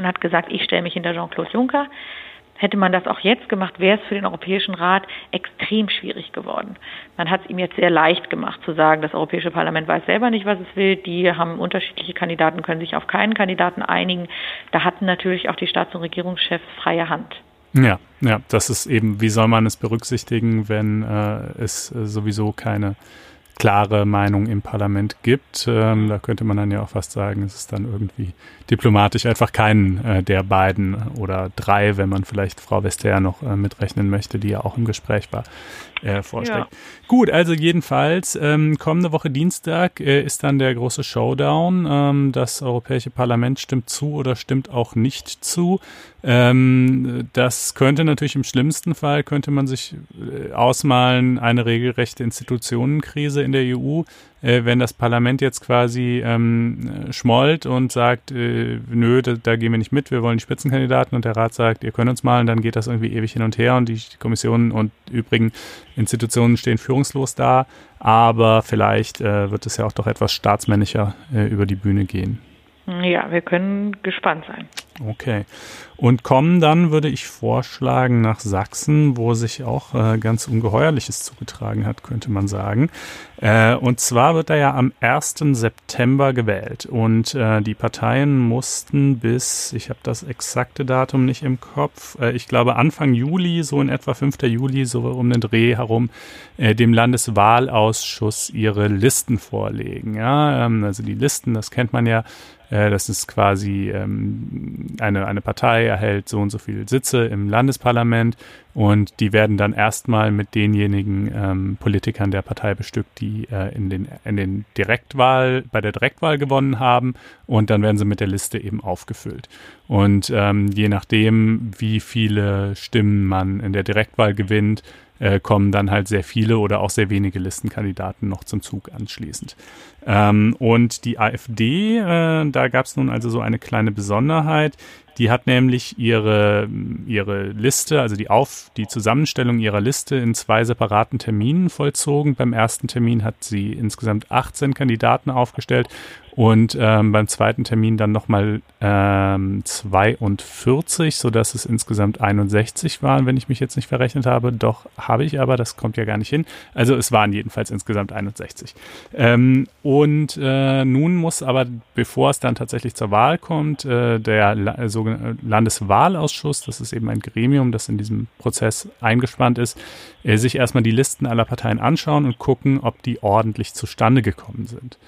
und hat gesagt, ich stelle mich hinter Jean-Claude Juncker. Hätte man das auch jetzt gemacht, wäre es für den Europäischen Rat extrem schwierig geworden. Man hat es ihm jetzt sehr leicht gemacht zu sagen, das Europäische Parlament weiß selber nicht, was es will. Die haben unterschiedliche Kandidaten, können sich auf keinen Kandidaten einigen. Da hatten natürlich auch die Staats- und Regierungschefs freie Hand. Ja, ja, das ist eben, wie soll man es berücksichtigen, wenn äh, es äh, sowieso keine klare Meinung im Parlament gibt. Ähm, da könnte man dann ja auch fast sagen, es ist dann irgendwie diplomatisch einfach keinen äh, der beiden oder drei, wenn man vielleicht Frau Vestager noch äh, mitrechnen möchte, die ja auch im Gespräch war, äh. Ja. Gut, also jedenfalls, ähm, kommende Woche Dienstag äh, ist dann der große Showdown. Ähm, das Europäische Parlament stimmt zu oder stimmt auch nicht zu. Ähm, das könnte natürlich im schlimmsten Fall, könnte man sich äh, ausmalen, eine regelrechte Institutionenkrise in der EU, äh, wenn das Parlament jetzt quasi ähm, schmollt und sagt, äh, nö, da, da, gehen wir nicht mit, wir wollen die Spitzenkandidaten und der Rat sagt, ihr könnt uns mal, und dann geht das irgendwie ewig hin und her und die Kommissionen und übrigen Institutionen stehen führungslos da, aber vielleicht äh, wird es ja auch doch etwas staatsmännischer äh, über die Bühne gehen. Ja, wir können gespannt sein. Okay. Und kommen dann, würde ich vorschlagen, nach Sachsen, wo sich auch äh, ganz Ungeheuerliches zugetragen hat, könnte man sagen. Äh, und zwar wird er ja am 1. September gewählt. Und äh, die Parteien mussten bis, ich habe das exakte Datum nicht im Kopf, äh, ich glaube Anfang Juli, so in etwa 5. Juli, so um den Dreh herum, äh, dem Landeswahlausschuss ihre Listen vorlegen. Ja, ähm, also die Listen, das kennt man ja äh, das ist quasi ähm, eine, eine Partei erhält so und so viele Sitze im Landesparlament und die werden dann erstmal mit denjenigen ähm, Politikern der Partei bestückt, die äh, in, den, in den Direktwahl, bei der Direktwahl gewonnen haben und dann werden sie mit der Liste eben aufgefüllt. Und ähm, je nachdem, wie viele Stimmen man in der Direktwahl gewinnt, äh, kommen dann halt sehr viele oder auch sehr wenige Listenkandidaten noch zum Zug anschließend. Ähm, und die AfD, äh, da gab es nun also so eine kleine Besonderheit. Die hat nämlich ihre, ihre Liste, also die Auf, die Zusammenstellung ihrer Liste in zwei separaten Terminen vollzogen. Beim ersten Termin hat sie insgesamt 18 Kandidaten aufgestellt und ähm, beim zweiten Termin dann nochmal ähm, 42, sodass es insgesamt 61 waren, wenn ich mich jetzt nicht verrechnet habe. Doch habe ich aber, das kommt ja gar nicht hin. Also es waren jedenfalls insgesamt 61. Ähm, und äh, nun muss aber, bevor es dann tatsächlich zur Wahl kommt, äh, der sogenannte Landeswahlausschuss, das ist eben ein Gremium, das in diesem Prozess eingespannt ist, äh, sich erstmal die Listen aller Parteien anschauen und gucken, ob die ordentlich zustande gekommen sind.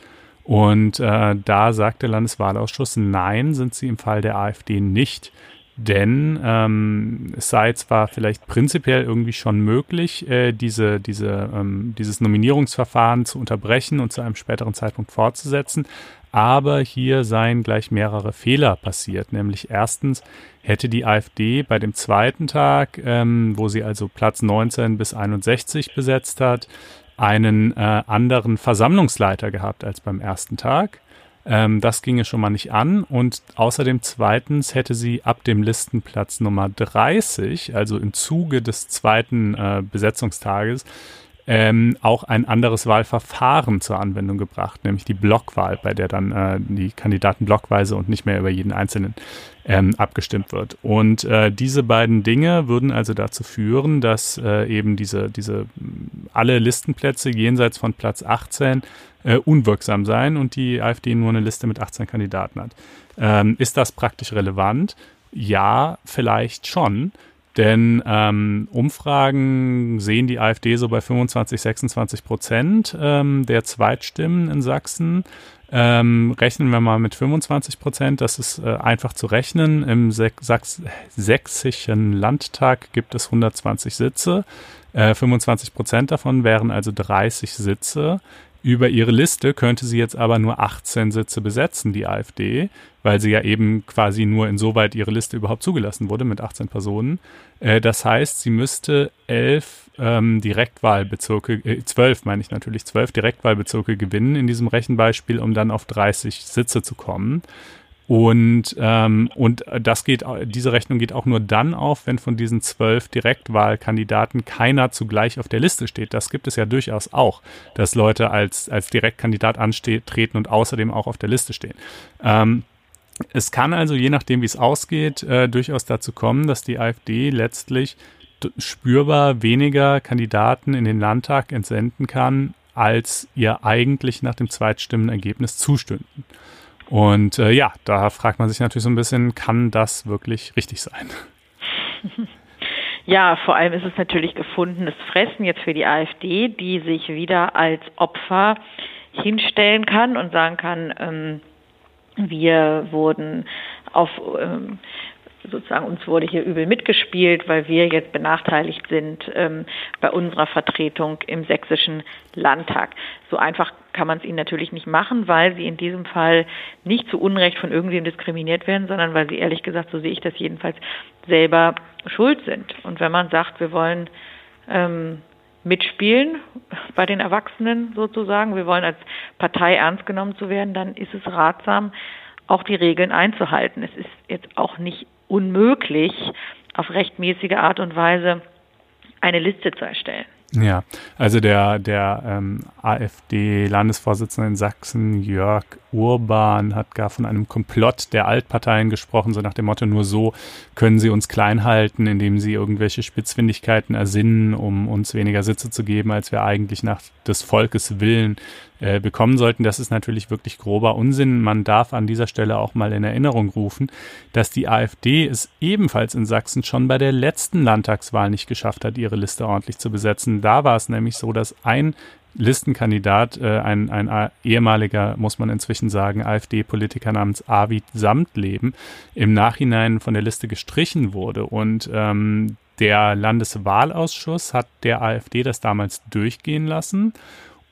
Und äh, da sagt der Landeswahlausschuss, nein, sind sie im Fall der AfD nicht. Denn ähm, es sei zwar vielleicht prinzipiell irgendwie schon möglich, äh, diese, diese, ähm, dieses Nominierungsverfahren zu unterbrechen und zu einem späteren Zeitpunkt fortzusetzen, aber hier seien gleich mehrere Fehler passiert. Nämlich erstens hätte die AfD bei dem zweiten Tag, ähm, wo sie also Platz 19 bis 61 besetzt hat, einen äh, anderen Versammlungsleiter gehabt als beim ersten Tag. Ähm, das ginge schon mal nicht an. Und außerdem zweitens hätte sie ab dem Listenplatz Nummer 30, also im Zuge des zweiten äh, Besetzungstages, ähm, auch ein anderes Wahlverfahren zur Anwendung gebracht, nämlich die Blockwahl, bei der dann äh, die Kandidaten blockweise und nicht mehr über jeden einzelnen ähm, abgestimmt wird. Und äh, diese beiden Dinge würden also dazu führen, dass äh, eben diese, diese alle Listenplätze jenseits von Platz 18 äh, unwirksam seien und die AfD nur eine Liste mit 18 Kandidaten hat. Ähm, ist das praktisch relevant? Ja, vielleicht schon. Denn ähm, Umfragen sehen die AfD so bei 25, 26 Prozent ähm, der Zweitstimmen in Sachsen. Ähm, rechnen wir mal mit 25 Prozent, das ist äh, einfach zu rechnen. Im Sachs sächsischen Landtag gibt es 120 Sitze. Äh, 25 Prozent davon wären also 30 Sitze. Über ihre Liste könnte sie jetzt aber nur 18 Sitze besetzen, die AfD, weil sie ja eben quasi nur insoweit ihre Liste überhaupt zugelassen wurde mit 18 Personen. Äh, das heißt, sie müsste elf ähm, Direktwahlbezirke, äh, zwölf meine ich natürlich, zwölf Direktwahlbezirke gewinnen in diesem Rechenbeispiel, um dann auf 30 Sitze zu kommen. Und, ähm, und das geht, diese Rechnung geht auch nur dann auf, wenn von diesen zwölf Direktwahlkandidaten keiner zugleich auf der Liste steht. Das gibt es ja durchaus auch, dass Leute als, als Direktkandidat antreten und außerdem auch auf der Liste stehen. Ähm, es kann also, je nachdem, wie es ausgeht, äh, durchaus dazu kommen, dass die AfD letztlich spürbar weniger Kandidaten in den Landtag entsenden kann, als ihr eigentlich nach dem Zweitstimmenergebnis zustünden. Und äh, ja, da fragt man sich natürlich so ein bisschen, kann das wirklich richtig sein? Ja, vor allem ist es natürlich gefundenes Fressen jetzt für die AfD, die sich wieder als Opfer hinstellen kann und sagen kann, ähm, wir wurden auf ähm, sozusagen uns wurde hier übel mitgespielt, weil wir jetzt benachteiligt sind ähm, bei unserer Vertretung im sächsischen Landtag. So einfach kann man es ihnen natürlich nicht machen, weil sie in diesem Fall nicht zu Unrecht von irgendwem diskriminiert werden, sondern weil sie ehrlich gesagt, so sehe ich das jedenfalls, selber schuld sind. Und wenn man sagt, wir wollen ähm, mitspielen bei den Erwachsenen sozusagen, wir wollen als Partei ernst genommen zu werden, dann ist es ratsam, auch die Regeln einzuhalten. Es ist jetzt auch nicht unmöglich, auf rechtmäßige Art und Weise eine Liste zu erstellen. Ja, also der, der ähm, AfD-Landesvorsitzende in Sachsen, Jörg Urban, hat gar von einem Komplott der Altparteien gesprochen, so nach dem Motto, nur so können sie uns klein halten, indem sie irgendwelche Spitzfindigkeiten ersinnen, um uns weniger Sitze zu geben, als wir eigentlich nach des Volkes Willen äh, bekommen sollten. Das ist natürlich wirklich grober Unsinn. Man darf an dieser Stelle auch mal in Erinnerung rufen, dass die AfD es ebenfalls in Sachsen schon bei der letzten Landtagswahl nicht geschafft hat, ihre Liste ordentlich zu besetzen. Da war es nämlich so, dass ein Listenkandidat, äh, ein, ein ehemaliger, muss man inzwischen sagen, AfD-Politiker namens Arvid Samtleben, im Nachhinein von der Liste gestrichen wurde. Und ähm, der Landeswahlausschuss hat der AfD das damals durchgehen lassen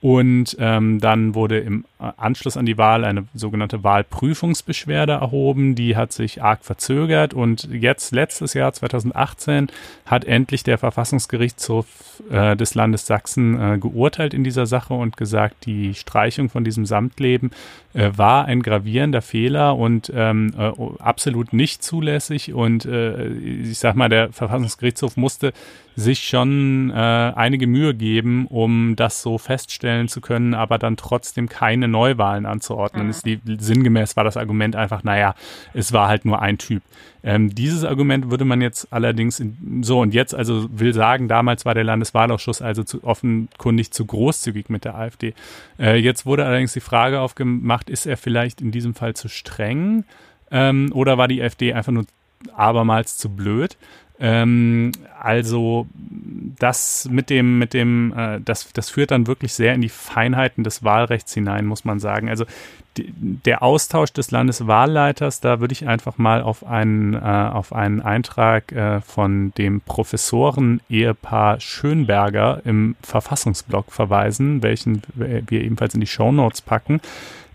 und ähm, dann wurde im Anschluss an die Wahl eine sogenannte Wahlprüfungsbeschwerde erhoben. Die hat sich arg verzögert und jetzt letztes Jahr 2018 hat endlich der Verfassungsgerichtshof äh, des Landes Sachsen äh, geurteilt in dieser Sache und gesagt, die Streichung von diesem Samtleben äh, war ein gravierender Fehler und ähm, äh, absolut nicht zulässig. Und äh, ich sag mal, der Verfassungsgerichtshof musste sich schon äh, einige Mühe geben, um das so feststellen zu können, aber dann trotzdem keine Neuwahlen anzuordnen. Mhm. Ist die, sinngemäß war das Argument einfach, naja, es war halt nur ein Typ. Ähm, dieses Argument würde man jetzt allerdings in, so und jetzt also will sagen, damals war der Landeswahlausschuss also zu, offenkundig zu großzügig mit der AfD. Äh, jetzt wurde allerdings die Frage aufgemacht, ist er vielleicht in diesem Fall zu streng ähm, oder war die AfD einfach nur abermals zu blöd? Ähm, also das mit dem, mit dem, äh, das, das führt dann wirklich sehr in die Feinheiten des Wahlrechts hinein, muss man sagen. Also die, der Austausch des Landeswahlleiters, da würde ich einfach mal auf einen, äh, auf einen Eintrag äh, von dem Professoren-Ehepaar Schönberger im Verfassungsblog verweisen, welchen wir ebenfalls in die Shownotes packen.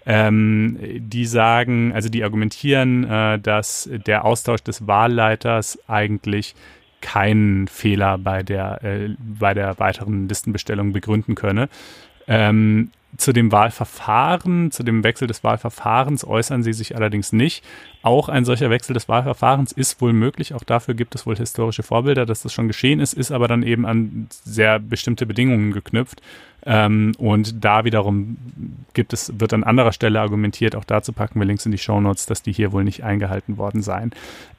Ähm, die sagen, also die argumentieren, äh, dass der Austausch des Wahlleiters eigentlich keinen Fehler bei der, äh, bei der weiteren Listenbestellung begründen könne. Ähm, zu dem Wahlverfahren, zu dem Wechsel des Wahlverfahrens äußern sie sich allerdings nicht. Auch ein solcher Wechsel des Wahlverfahrens ist wohl möglich. Auch dafür gibt es wohl historische Vorbilder, dass das schon geschehen ist, ist aber dann eben an sehr bestimmte Bedingungen geknüpft. Ähm, und da wiederum gibt es, wird an anderer Stelle argumentiert, auch dazu packen wir Links in die Shownotes, dass die hier wohl nicht eingehalten worden seien.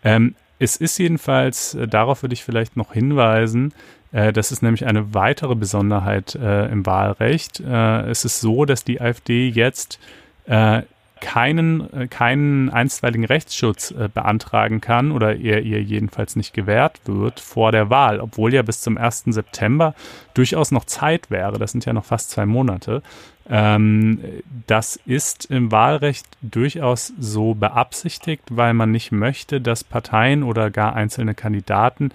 Ähm, es ist jedenfalls, äh, darauf würde ich vielleicht noch hinweisen, das ist nämlich eine weitere Besonderheit äh, im Wahlrecht. Äh, es ist so, dass die AfD jetzt äh, keinen, äh, keinen einstweiligen Rechtsschutz äh, beantragen kann oder er ihr jedenfalls nicht gewährt wird vor der Wahl, obwohl ja bis zum 1. September durchaus noch Zeit wäre. Das sind ja noch fast zwei Monate. Ähm, das ist im Wahlrecht durchaus so beabsichtigt, weil man nicht möchte, dass Parteien oder gar einzelne Kandidaten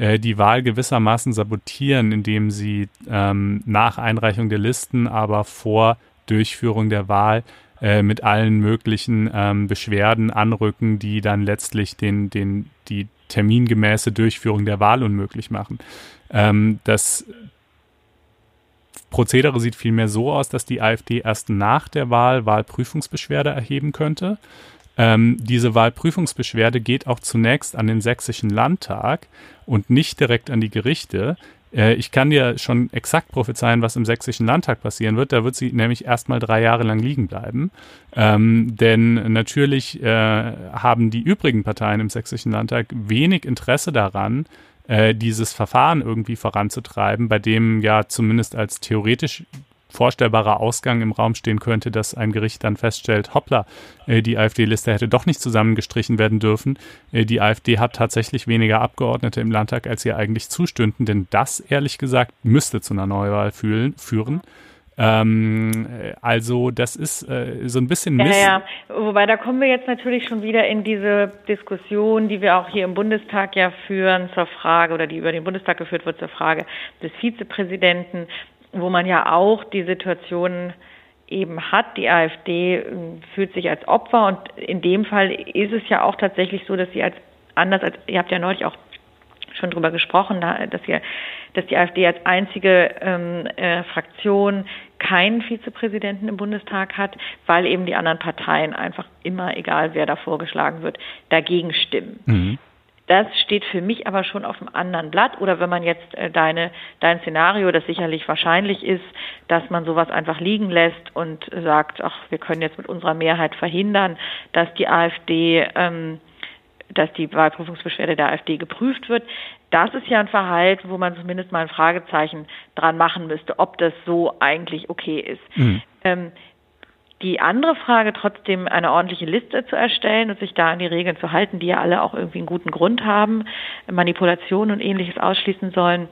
äh, die Wahl gewissermaßen sabotieren, indem sie ähm, nach Einreichung der Listen, aber vor Durchführung der Wahl äh, mit allen möglichen ähm, Beschwerden anrücken, die dann letztlich den, den, die termingemäße Durchführung der Wahl unmöglich machen. Ähm, das Prozedere sieht vielmehr so aus, dass die AfD erst nach der Wahl Wahlprüfungsbeschwerde erheben könnte. Ähm, diese Wahlprüfungsbeschwerde geht auch zunächst an den sächsischen Landtag und nicht direkt an die Gerichte. Äh, ich kann dir schon exakt prophezeien, was im sächsischen Landtag passieren wird. Da wird sie nämlich erstmal drei Jahre lang liegen bleiben. Ähm, denn natürlich äh, haben die übrigen Parteien im sächsischen Landtag wenig Interesse daran, äh, dieses Verfahren irgendwie voranzutreiben, bei dem ja zumindest als theoretisch vorstellbarer Ausgang im Raum stehen könnte, dass ein Gericht dann feststellt, hoppla, äh, die AfD-Liste hätte doch nicht zusammengestrichen werden dürfen. Äh, die AfD hat tatsächlich weniger Abgeordnete im Landtag, als ihr eigentlich zustünden, denn das, ehrlich gesagt, müsste zu einer Neuwahl fühlen, führen. Ähm, also das ist äh, so ein bisschen Mist. Ja, ja, wobei da kommen wir jetzt natürlich schon wieder in diese Diskussion, die wir auch hier im Bundestag ja führen zur Frage oder die über den Bundestag geführt wird zur Frage des Vizepräsidenten wo man ja auch die Situation eben hat. Die AfD äh, fühlt sich als Opfer und in dem Fall ist es ja auch tatsächlich so, dass sie als anders als ihr habt ja neulich auch schon drüber gesprochen, dass ihr, dass die AfD als einzige ähm, äh, Fraktion keinen Vizepräsidenten im Bundestag hat, weil eben die anderen Parteien einfach immer, egal wer da vorgeschlagen wird, dagegen stimmen. Mhm. Das steht für mich aber schon auf einem anderen Blatt. Oder wenn man jetzt äh, deine, dein Szenario, das sicherlich wahrscheinlich ist, dass man sowas einfach liegen lässt und sagt, ach, wir können jetzt mit unserer Mehrheit verhindern, dass die AfD, ähm, dass die Wahlprüfungsbeschwerde der AfD geprüft wird. Das ist ja ein Verhalten, wo man zumindest mal ein Fragezeichen dran machen müsste, ob das so eigentlich okay ist. Mhm. Ähm, die andere Frage, trotzdem eine ordentliche Liste zu erstellen und sich da an die Regeln zu halten, die ja alle auch irgendwie einen guten Grund haben, Manipulation und ähnliches ausschließen sollen,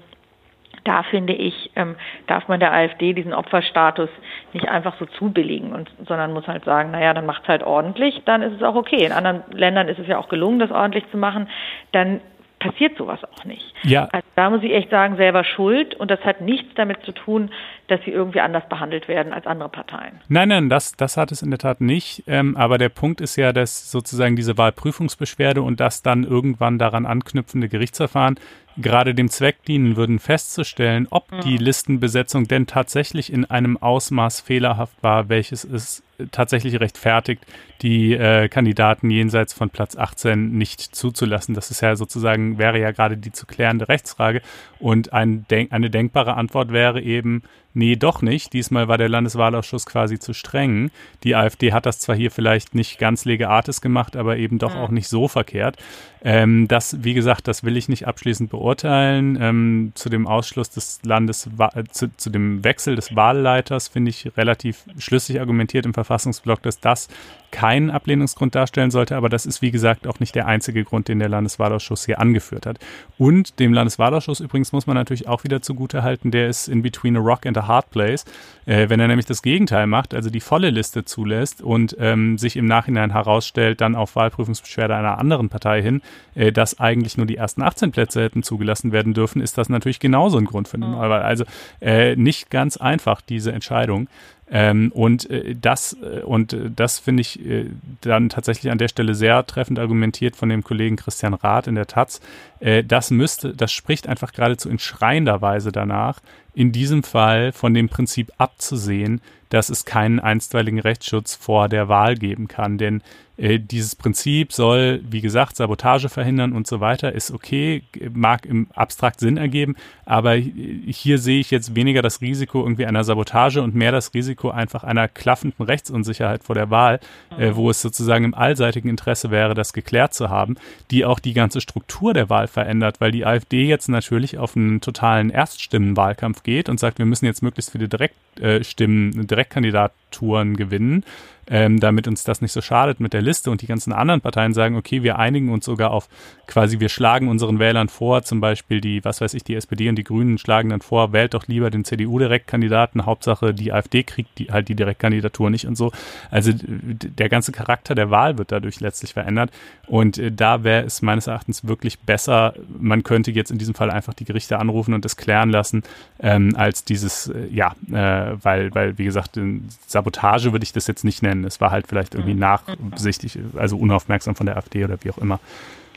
da finde ich, ähm, darf man der AfD diesen Opferstatus nicht einfach so zubilligen, und, sondern muss halt sagen, naja, dann macht es halt ordentlich, dann ist es auch okay. In anderen Ländern ist es ja auch gelungen, das ordentlich zu machen. Dann passiert sowas auch nicht. Ja. Also da muss ich echt sagen, selber schuld und das hat nichts damit zu tun, dass sie irgendwie anders behandelt werden als andere Parteien. Nein, nein, das, das hat es in der Tat nicht. Ähm, aber der Punkt ist ja, dass sozusagen diese Wahlprüfungsbeschwerde und das dann irgendwann daran anknüpfende Gerichtsverfahren gerade dem Zweck dienen würden, festzustellen, ob die Listenbesetzung denn tatsächlich in einem Ausmaß fehlerhaft war, welches es tatsächlich rechtfertigt, die äh, Kandidaten jenseits von Platz 18 nicht zuzulassen. Das ist ja sozusagen, wäre ja gerade die zu klärende Rechtsfrage. Und ein Denk eine denkbare Antwort wäre eben, nee, doch nicht. Diesmal war der Landeswahlausschuss quasi zu streng. Die AfD hat das zwar hier vielleicht nicht ganz lege artis gemacht, aber eben doch auch nicht so verkehrt. Ähm, das, wie gesagt, das will ich nicht abschließend beurteilen. Ähm, zu dem Ausschluss des Landes, zu, zu dem Wechsel des Wahlleiters finde ich relativ schlüssig argumentiert im Verfassungsblock, dass das keinen Ablehnungsgrund darstellen sollte, aber das ist wie gesagt auch nicht der einzige Grund, den der Landeswahlausschuss hier angeführt hat. Und dem Landeswahlausschuss übrigens muss man natürlich auch wieder zugutehalten, der ist in between a rock and a hard place. Äh, wenn er nämlich das Gegenteil macht, also die volle Liste zulässt und ähm, sich im Nachhinein herausstellt, dann auf Wahlprüfungsbeschwerde einer anderen Partei hin, äh, dass eigentlich nur die ersten 18 Plätze hätten zugelassen werden dürfen, ist das natürlich genauso ein Grund für eine Neuwahl. Also äh, nicht ganz einfach, diese Entscheidung. Ähm, und äh, das äh, und äh, das finde ich äh, dann tatsächlich an der Stelle sehr treffend argumentiert von dem Kollegen Christian Rath in der Taz. Äh, das müsste, das spricht einfach geradezu in schreiender Weise danach, in diesem Fall von dem Prinzip abzusehen, dass es keinen einstweiligen Rechtsschutz vor der Wahl geben kann. Denn dieses Prinzip soll, wie gesagt, Sabotage verhindern und so weiter, ist okay, mag im Abstrakt Sinn ergeben, aber hier sehe ich jetzt weniger das Risiko irgendwie einer Sabotage und mehr das Risiko einfach einer klaffenden Rechtsunsicherheit vor der Wahl, äh, wo es sozusagen im allseitigen Interesse wäre, das geklärt zu haben, die auch die ganze Struktur der Wahl verändert, weil die AfD jetzt natürlich auf einen totalen Erststimmenwahlkampf geht und sagt, wir müssen jetzt möglichst viele Direktstimmen, Direktkandidaturen gewinnen ähm, damit uns das nicht so schadet mit der Liste. Und die ganzen anderen Parteien sagen, okay, wir einigen uns sogar auf quasi, wir schlagen unseren Wählern vor, zum Beispiel die, was weiß ich, die SPD und die Grünen schlagen dann vor, wählt doch lieber den CDU-Direktkandidaten, Hauptsache die AfD kriegt die, halt die Direktkandidatur nicht und so. Also der ganze Charakter der Wahl wird dadurch letztlich verändert. Und äh, da wäre es meines Erachtens wirklich besser, man könnte jetzt in diesem Fall einfach die Gerichte anrufen und das klären lassen, ähm, als dieses, äh, ja, äh, weil, weil, wie gesagt, Sabotage würde ich das jetzt nicht nennen nennen. Es war halt vielleicht irgendwie mhm. nachsichtig, also unaufmerksam von der AfD oder wie auch immer.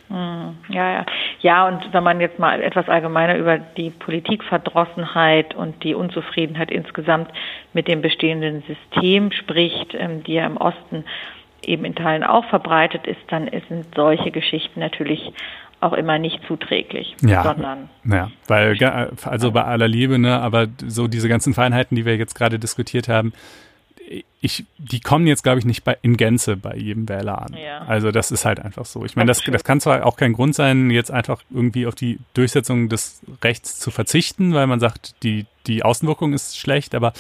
Mhm. Ja, ja. Ja, und wenn man jetzt mal etwas allgemeiner über die Politikverdrossenheit und die Unzufriedenheit insgesamt mit dem bestehenden System spricht, ähm, die ja im Osten eben in Teilen auch verbreitet ist, dann sind solche Geschichten natürlich auch immer nicht zuträglich, ja, sondern ja, weil also bei aller Liebe, ne, aber so diese ganzen Feinheiten, die wir jetzt gerade diskutiert haben, ich, die kommen jetzt, glaube ich, nicht bei, in Gänze bei jedem Wähler an. Ja. Also das ist halt einfach so. Ich meine, das, das kann zwar auch kein Grund sein, jetzt einfach irgendwie auf die Durchsetzung des Rechts zu verzichten, weil man sagt, die, die Außenwirkung ist schlecht, aber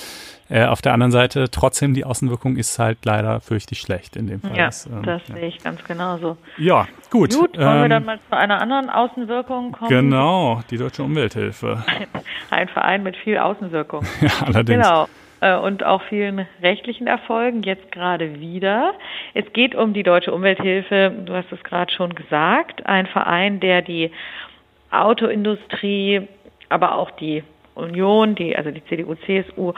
äh, auf der anderen Seite trotzdem die Außenwirkung ist halt leider fürchtig schlecht in dem Fall. Ja, das, ähm, das ja. sehe ich ganz genauso. Ja, gut. Gut, wollen ähm, wir dann mal zu einer anderen Außenwirkung kommen? Genau, die Deutsche Umwelthilfe. Ein, <laughs> ein Verein mit viel Außenwirkung. <laughs> ja, allerdings. Genau. Äh, und auch vielen rechtlichen Erfolgen, jetzt gerade wieder. Es geht um die Deutsche Umwelthilfe, du hast es gerade schon gesagt, ein Verein, der die Autoindustrie, aber auch die Union, die, also die CDU, CSU,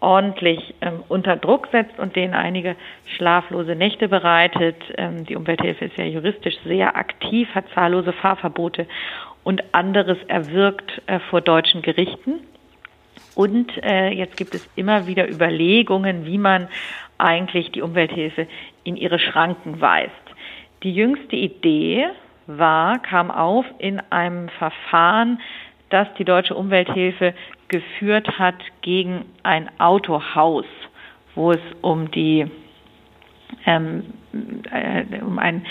ordentlich ähm, unter Druck setzt und denen einige schlaflose Nächte bereitet. Ähm, die Umwelthilfe ist ja juristisch sehr aktiv, hat zahllose Fahrverbote und anderes erwirkt äh, vor deutschen Gerichten. Und äh, jetzt gibt es immer wieder Überlegungen, wie man eigentlich die Umwelthilfe in ihre Schranken weist. Die jüngste Idee war, kam auf in einem Verfahren, das die Deutsche Umwelthilfe geführt hat gegen ein Autohaus, wo es um die ähm, äh, um ein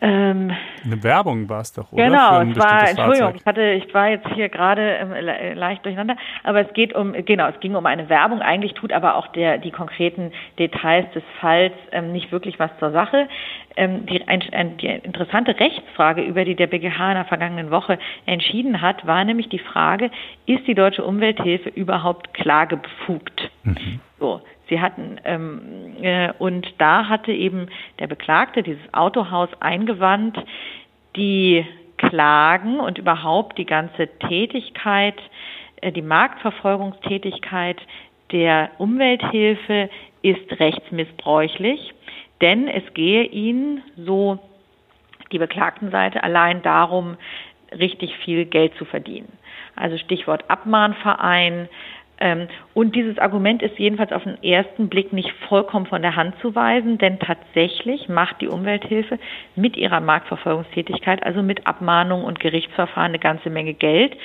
ähm, Eine Werbung war es doch, oder? Genau, es war, Entschuldigung, ich hatte, ich war jetzt hier gerade ähm, leicht durcheinander, aber es geht um, genau, es ging um eine Werbung. Eigentlich tut aber auch der, die konkreten Details des Falls ähm, nicht wirklich was zur Sache. Ähm, die, ein, ein, die interessante Rechtsfrage, über die der BGH in der vergangenen Woche entschieden hat, war nämlich die Frage, ist die deutsche Umwelthilfe überhaupt klagebefugt? Mhm. So. Sie hatten ähm, äh, und da hatte eben der Beklagte dieses Autohaus eingewandt, die Klagen und überhaupt die ganze Tätigkeit, äh, die Marktverfolgungstätigkeit der Umwelthilfe ist rechtsmissbräuchlich, denn es gehe ihnen, so die Beklagtenseite, allein darum, richtig viel Geld zu verdienen. Also Stichwort Abmahnverein, und dieses Argument ist jedenfalls auf den ersten Blick nicht vollkommen von der Hand zu weisen, denn tatsächlich macht die Umwelthilfe mit ihrer Marktverfolgungstätigkeit, also mit Abmahnungen und Gerichtsverfahren, eine ganze Menge Geld.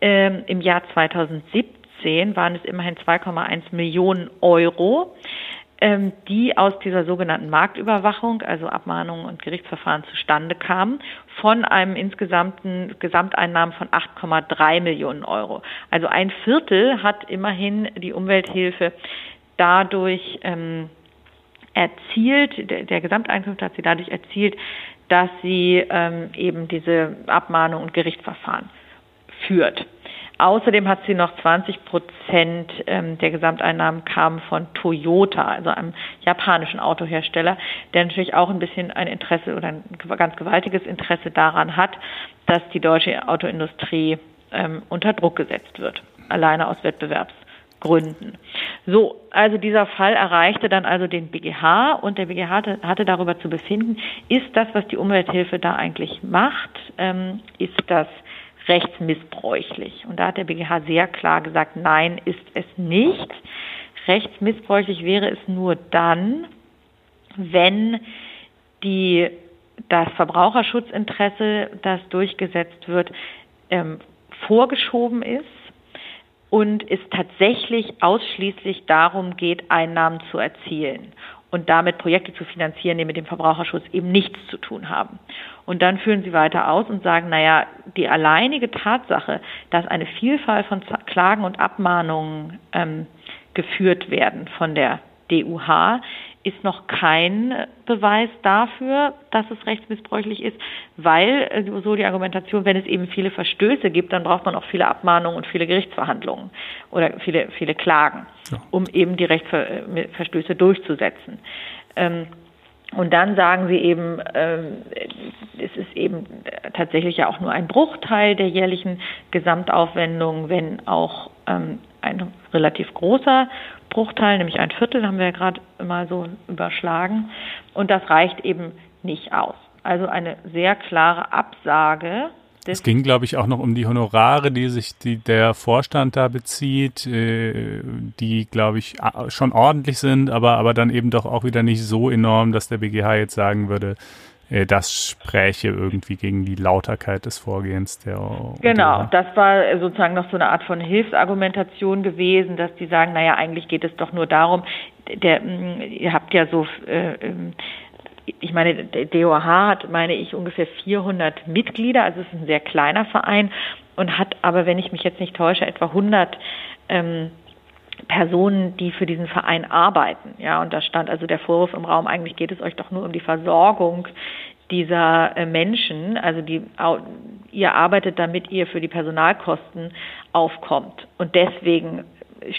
Ähm, Im Jahr 2017 waren es immerhin 2,1 Millionen Euro ähm, die aus dieser sogenannten Marktüberwachung, also Abmahnungen und Gerichtsverfahren zustande kamen, von einem insgesamten Gesamteinnahmen von 8,3 Millionen Euro. Also ein Viertel hat immerhin die Umwelthilfe dadurch ähm, erzielt, der, der Gesamteinkünfte hat sie dadurch erzielt, dass sie ähm, eben diese Abmahnung und Gerichtsverfahren führt. Außerdem hat sie noch 20 Prozent ähm, der Gesamteinnahmen kamen von Toyota, also einem japanischen Autohersteller, der natürlich auch ein bisschen ein Interesse oder ein ganz gewaltiges Interesse daran hat, dass die deutsche Autoindustrie ähm, unter Druck gesetzt wird, alleine aus Wettbewerbsgründen. So, also dieser Fall erreichte dann also den BGH und der BGH hatte, darüber zu befinden, ist das, was die Umwelthilfe da eigentlich macht, ähm, ist das rechtsmissbräuchlich. Und da hat der BGH sehr klar gesagt, nein, ist es nicht. Rechtsmissbräuchlich wäre es nur dann, wenn die, das Verbraucherschutzinteresse, das durchgesetzt wird, ähm, vorgeschoben ist und es tatsächlich ausschließlich darum geht, Einnahmen zu erzielen und damit Projekte zu finanzieren, die mit dem Verbraucherschutz eben nichts zu tun haben. Und dann führen sie weiter aus und sagen, naja, die alleinige Tatsache, dass eine Vielfalt von Klagen und Abmahnungen ähm, geführt werden von der DUH, ist noch kein Beweis dafür, dass es rechtsmissbräuchlich ist, weil, äh, so die Argumentation, wenn es eben viele Verstöße gibt, dann braucht man auch viele Abmahnungen und viele Gerichtsverhandlungen oder viele, viele Klagen, ja. um eben die Rechtsverstöße durchzusetzen. Ähm, und dann sagen sie eben, ähm, es ist eben tatsächlich ja auch nur ein Bruchteil der jährlichen Gesamtaufwendung, wenn auch ähm, ein relativ großer Bruchteil, nämlich ein Viertel, haben wir ja gerade mal so überschlagen. Und das reicht eben nicht aus. Also eine sehr klare Absage. Es ging, glaube ich, auch noch um die Honorare, die sich die, der Vorstand da bezieht, äh, die, glaube ich, schon ordentlich sind, aber, aber dann eben doch auch wieder nicht so enorm, dass der BGH jetzt sagen würde, das spräche irgendwie gegen die Lauterkeit des Vorgehens der. Genau, der das war sozusagen noch so eine Art von Hilfsargumentation gewesen, dass die sagen, naja, eigentlich geht es doch nur darum, der, mm, ihr habt ja so, äh, ähm, ich meine, der DOH hat, meine ich, ungefähr 400 Mitglieder, also es ist ein sehr kleiner Verein und hat aber, wenn ich mich jetzt nicht täusche, etwa 100 ähm, Personen, die für diesen Verein arbeiten. Ja, und da stand also der Vorwurf im Raum, eigentlich geht es euch doch nur um die Versorgung dieser äh, Menschen, also die, ihr arbeitet, damit ihr für die Personalkosten aufkommt. Und deswegen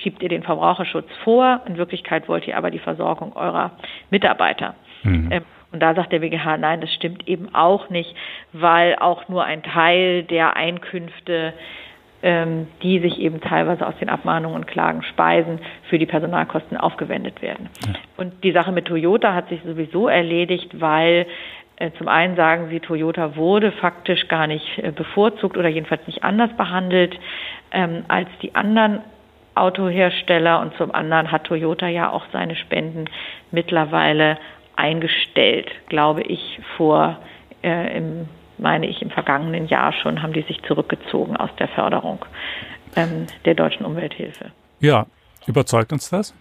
schiebt ihr den Verbraucherschutz vor. In Wirklichkeit wollt ihr aber die Versorgung eurer Mitarbeiter. Mhm. Ähm, und da sagt der BGH, nein, das stimmt eben auch nicht, weil auch nur ein Teil der Einkünfte die sich eben teilweise aus den Abmahnungen und Klagen speisen, für die Personalkosten aufgewendet werden. Ja. Und die Sache mit Toyota hat sich sowieso erledigt, weil äh, zum einen sagen sie, Toyota wurde faktisch gar nicht äh, bevorzugt oder jedenfalls nicht anders behandelt ähm, als die anderen Autohersteller und zum anderen hat Toyota ja auch seine Spenden mittlerweile eingestellt, glaube ich, vor äh, im meine ich, im vergangenen Jahr schon, haben die sich zurückgezogen aus der Förderung ähm, der deutschen Umwelthilfe. Ja, überzeugt uns das?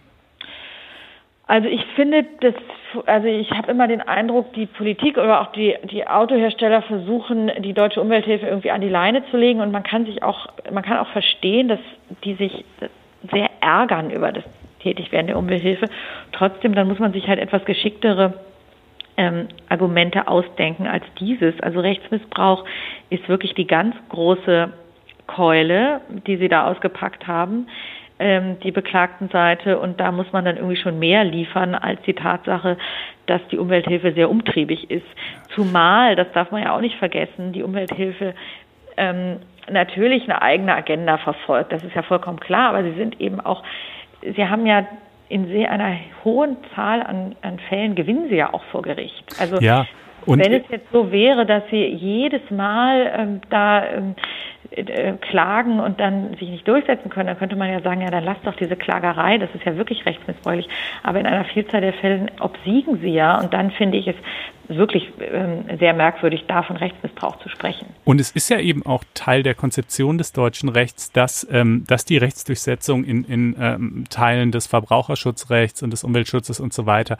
Also ich finde, das, also ich habe immer den Eindruck, die Politik oder auch die, die Autohersteller versuchen, die deutsche Umwelthilfe irgendwie an die Leine zu legen und man kann sich auch, man kann auch verstehen, dass die sich sehr ärgern über das Tätigwerden der Umwelthilfe. Trotzdem, dann muss man sich halt etwas geschicktere ähm, Argumente ausdenken als dieses. Also Rechtsmissbrauch ist wirklich die ganz große Keule, die Sie da ausgepackt haben. ähm, die beklagten Seite. Und da muss man dann irgendwie schon mehr liefern als die Tatsache, dass die Umwelthilfe sehr umtriebig ist. Zumal, das darf man ja auch nicht vergessen, die Umwelthilfe ähm, natürlich eine eigene Agenda verfolgt. Das ist ja vollkommen klar, aber sie sind eben auch, sie haben ja in sehr einer hohen Zahl an, an Fällen gewinnen sie ja auch vor Gericht. Also ja. Und Wenn es jetzt so wäre, dass Sie jedes Mal ähm, da ähm, äh, klagen und dann sich nicht durchsetzen können, dann könnte man ja sagen, ja, dann lasst doch diese Klagerei, das ist ja wirklich rechtsmissbräuchlich. Aber in einer Vielzahl der Fälle obsiegen sie ja und dann finde ich es wirklich ähm, sehr merkwürdig, da von Rechtsmissbrauch zu sprechen. Und es ist ja eben auch Teil der Konzeption des deutschen Rechts, dass, ähm, dass die Rechtsdurchsetzung in, in ähm, Teilen des Verbraucherschutzrechts und des Umweltschutzes und so weiter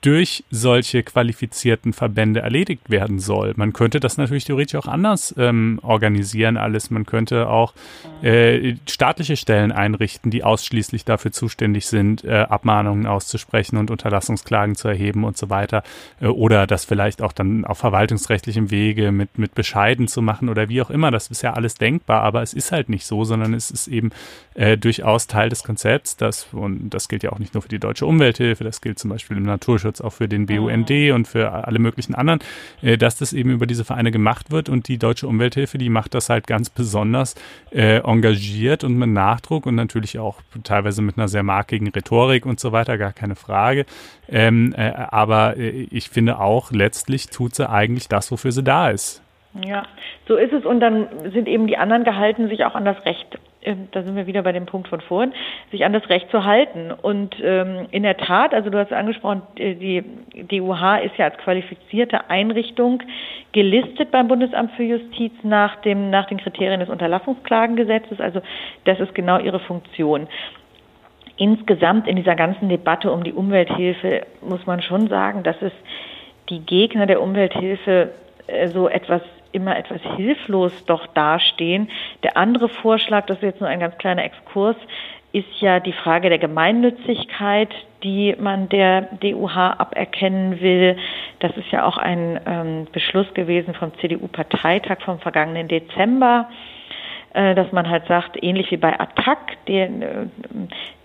durch solche qualifizierten Verbände erledigt werden soll. Man könnte das natürlich theoretisch auch anders ähm, organisieren, alles. Man könnte auch äh, staatliche Stellen einrichten, die ausschließlich dafür zuständig sind, äh, Abmahnungen auszusprechen und Unterlassungsklagen zu erheben und so weiter. Äh, oder das vielleicht auch dann auf verwaltungsrechtlichem Wege mit, mit Bescheiden zu machen oder wie auch immer. Das ist ja alles denkbar, aber es ist halt nicht so, sondern es ist eben äh, durchaus Teil des Konzepts. Das, und das gilt ja auch nicht nur für die deutsche Umwelthilfe, das gilt zum Beispiel im Naturschutz Datenschutz auch für den BUND mhm. und für alle möglichen anderen, äh, dass das eben über diese Vereine gemacht wird und die Deutsche Umwelthilfe, die macht das halt ganz besonders äh, engagiert und mit Nachdruck und natürlich auch teilweise mit einer sehr markigen Rhetorik und so weiter, gar keine Frage. Ähm, äh, aber äh, ich finde auch, letztlich tut sie eigentlich das, wofür sie da ist. Ja, so ist es. Und dann sind eben die anderen gehalten, sich auch an das Recht da sind wir wieder bei dem Punkt von vorhin, sich an das Recht zu halten. Und ähm, in der Tat, also du hast angesprochen, die DUH ist ja als qualifizierte Einrichtung gelistet beim Bundesamt für Justiz nach, dem, nach den Kriterien des Unterlassungsklagengesetzes. Also das ist genau ihre Funktion. Insgesamt in dieser ganzen Debatte um die Umwelthilfe muss man schon sagen, dass es die Gegner der Umwelthilfe äh, so etwas immer etwas hilflos doch dastehen. Der andere Vorschlag, das ist jetzt nur ein ganz kleiner Exkurs, ist ja die Frage der Gemeinnützigkeit, die man der DUH aberkennen will. Das ist ja auch ein ähm, Beschluss gewesen vom CDU-Parteitag vom vergangenen Dezember, äh, dass man halt sagt, ähnlich wie bei Attac, der,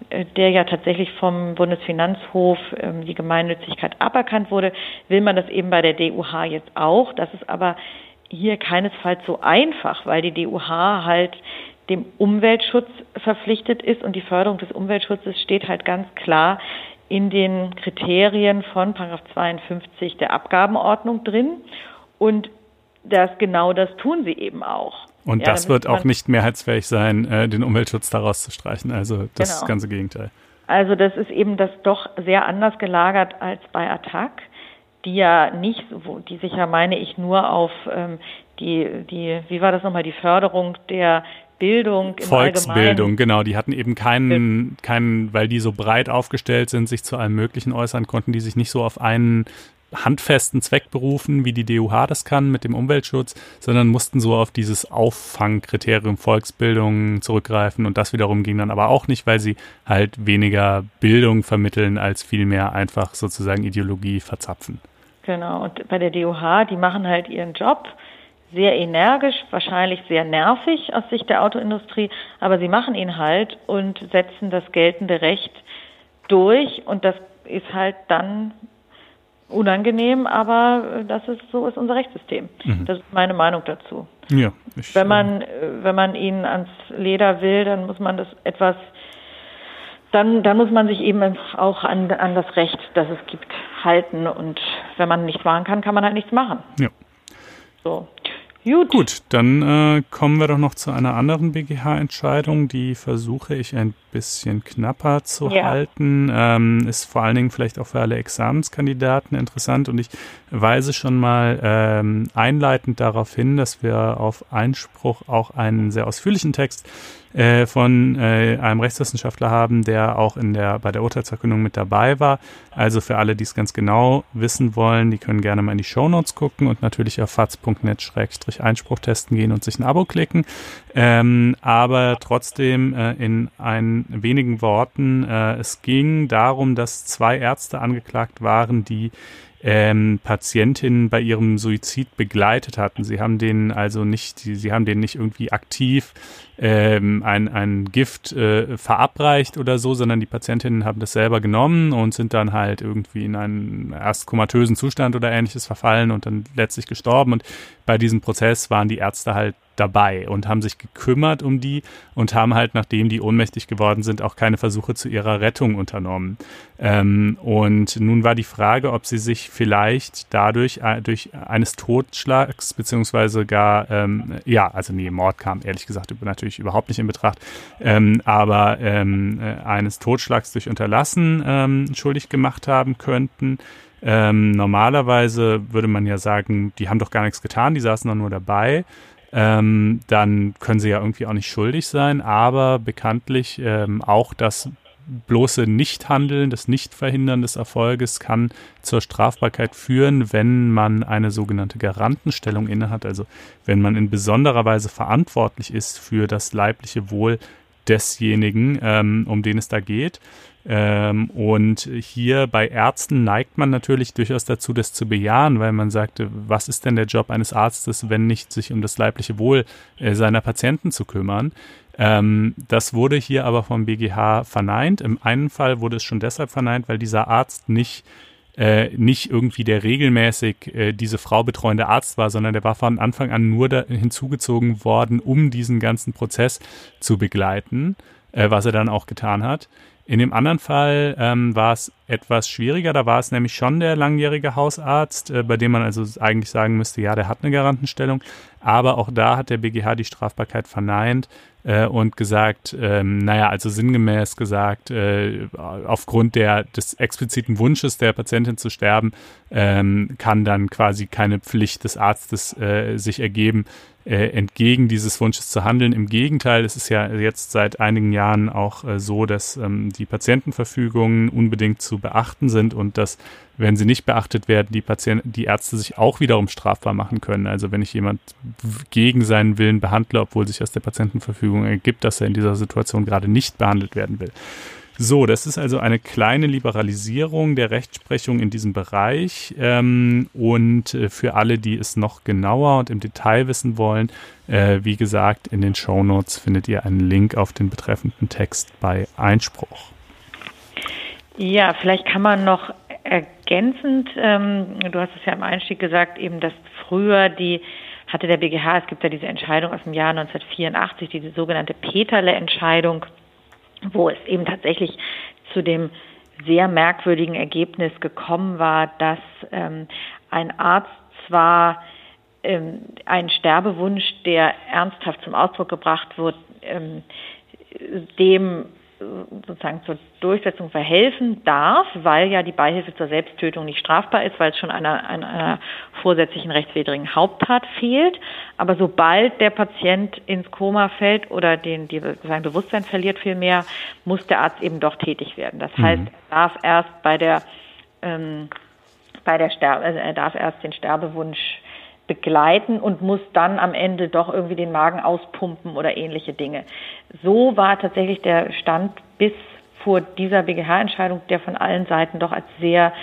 äh, der ja tatsächlich vom Bundesfinanzhof äh, die Gemeinnützigkeit aberkannt wurde, will man das eben bei der DUH jetzt auch. Das ist aber hier keinesfalls so einfach, weil die DUH halt dem Umweltschutz verpflichtet ist und die Förderung des Umweltschutzes steht halt ganz klar in den Kriterien von 52 der Abgabenordnung drin und das genau das tun sie eben auch. Und ja, das wird auch nicht mehrheitsfähig sein, äh, den Umweltschutz daraus zu streichen. Also das genau. ganze Gegenteil. Also das ist eben das doch sehr anders gelagert als bei Attac die ja nicht, die sich ja meine ich nur auf ähm, die, die, wie war das nochmal, die Förderung der Bildung im Volksbildung, Allgemeinen. genau. Die hatten eben keinen, keinen, weil die so breit aufgestellt sind, sich zu allem Möglichen äußern konnten, die sich nicht so auf einen handfesten Zweck berufen, wie die DUH das kann mit dem Umweltschutz, sondern mussten so auf dieses Auffangkriterium Volksbildung zurückgreifen und das wiederum ging dann aber auch nicht, weil sie halt weniger Bildung vermitteln als vielmehr einfach sozusagen Ideologie verzapfen. Genau, und bei der DOH, die machen halt ihren Job sehr energisch, wahrscheinlich sehr nervig aus Sicht der Autoindustrie, aber sie machen ihn halt und setzen das geltende Recht durch und das ist halt dann unangenehm, aber das ist so ist unser Rechtssystem. Mhm. Das ist meine Meinung dazu. Ja, ich, wenn man wenn man ihnen ans Leder will, dann muss man das etwas dann, dann muss man sich eben auch an, an das Recht, das es gibt, halten. Und wenn man nichts machen kann, kann man halt nichts machen. Ja. So. Gut. Gut, dann äh, kommen wir doch noch zu einer anderen BGH-Entscheidung. Die versuche ich ein bisschen knapper zu ja. halten. Ähm, ist vor allen Dingen vielleicht auch für alle Examenskandidaten interessant. Und ich weise schon mal ähm, einleitend darauf hin, dass wir auf Einspruch auch einen sehr ausführlichen Text äh, von äh, einem Rechtswissenschaftler haben, der auch in der, bei der Urteilsverkündung mit dabei war. Also für alle, die es ganz genau wissen wollen, die können gerne mal in die Shownotes gucken und natürlich auf faz.net-einspruch testen gehen und sich ein Abo klicken. Ähm, aber trotzdem äh, in ein wenigen Worten, äh, es ging darum, dass zwei Ärzte angeklagt waren, die ähm, Patientinnen bei ihrem Suizid begleitet hatten. Sie haben denen also nicht, sie, sie haben denen nicht irgendwie aktiv ähm, ein, ein Gift äh, verabreicht oder so, sondern die Patientinnen haben das selber genommen und sind dann halt irgendwie in einen erst komatösen Zustand oder ähnliches verfallen und dann letztlich gestorben. Und bei diesem Prozess waren die Ärzte halt dabei und haben sich gekümmert um die und haben halt, nachdem die ohnmächtig geworden sind, auch keine Versuche zu ihrer Rettung unternommen. Ähm, und nun war die Frage, ob sie sich vielleicht dadurch äh, durch eines Totschlags beziehungsweise gar, ähm, ja, also nee, Mord kam ehrlich gesagt natürlich überhaupt nicht in Betracht, ähm, aber ähm, äh, eines Totschlags durch Unterlassen ähm, schuldig gemacht haben könnten. Ähm, normalerweise würde man ja sagen, die haben doch gar nichts getan, die saßen doch nur dabei ähm, dann können sie ja irgendwie auch nicht schuldig sein, aber bekanntlich ähm, auch das bloße Nichthandeln, das Nichtverhindern des Erfolges kann zur Strafbarkeit führen, wenn man eine sogenannte Garantenstellung innehat, also wenn man in besonderer Weise verantwortlich ist für das leibliche Wohl desjenigen, ähm, um den es da geht. Ähm, und hier bei Ärzten neigt man natürlich durchaus dazu, das zu bejahen, weil man sagte, was ist denn der Job eines Arztes, wenn nicht sich um das leibliche Wohl äh, seiner Patienten zu kümmern? Ähm, das wurde hier aber vom BGH verneint. Im einen Fall wurde es schon deshalb verneint, weil dieser Arzt nicht äh, nicht irgendwie der regelmäßig äh, diese Frau betreuende Arzt war, sondern der war von Anfang an nur hinzugezogen worden, um diesen ganzen Prozess zu begleiten, äh, was er dann auch getan hat. In dem anderen Fall ähm, war es etwas schwieriger. Da war es nämlich schon der langjährige Hausarzt, äh, bei dem man also eigentlich sagen müsste, ja, der hat eine Garantenstellung. Aber auch da hat der BGH die Strafbarkeit verneint äh, und gesagt, ähm, naja, also sinngemäß gesagt, äh, aufgrund der, des expliziten Wunsches der Patientin zu sterben, ähm, kann dann quasi keine Pflicht des Arztes äh, sich ergeben, äh, entgegen dieses Wunsches zu handeln. Im Gegenteil, es ist ja jetzt seit einigen Jahren auch äh, so, dass ähm, die Patientenverfügungen unbedingt zu beachten sind und dass, wenn sie nicht beachtet werden, die Patienten, die Ärzte sich auch wiederum strafbar machen können. Also wenn ich jemand gegen seinen Willen behandle, obwohl sich aus der Patientenverfügung ergibt, dass er in dieser Situation gerade nicht behandelt werden will. So, das ist also eine kleine Liberalisierung der Rechtsprechung in diesem Bereich. Ähm, und äh, für alle, die es noch genauer und im Detail wissen wollen, äh, wie gesagt, in den Show Notes findet ihr einen Link auf den betreffenden Text bei Einspruch. Ja, vielleicht kann man noch ergänzend, ähm, du hast es ja im Einstieg gesagt, eben, dass früher die hatte der BGH, es gibt ja diese Entscheidung aus dem Jahr 1984, diese sogenannte Peterle-Entscheidung, wo es eben tatsächlich zu dem sehr merkwürdigen Ergebnis gekommen war, dass ähm, ein Arzt zwar ähm, einen Sterbewunsch, der ernsthaft zum Ausdruck gebracht wird, ähm, dem sozusagen zur Durchsetzung verhelfen darf, weil ja die Beihilfe zur Selbsttötung nicht strafbar ist, weil es schon einer, einer, vorsätzlichen rechtswidrigen Haupttat fehlt. Aber sobald der Patient ins Koma fällt oder den, die, sein Bewusstsein verliert vielmehr, muss der Arzt eben doch tätig werden. Das heißt, mhm. er darf erst bei der ähm, bei der Sterbe, also er darf erst den Sterbewunsch begleiten und muss dann am Ende doch irgendwie den Magen auspumpen oder ähnliche Dinge. So war tatsächlich der Stand bis vor dieser BGH-Entscheidung, der von allen Seiten doch als sehr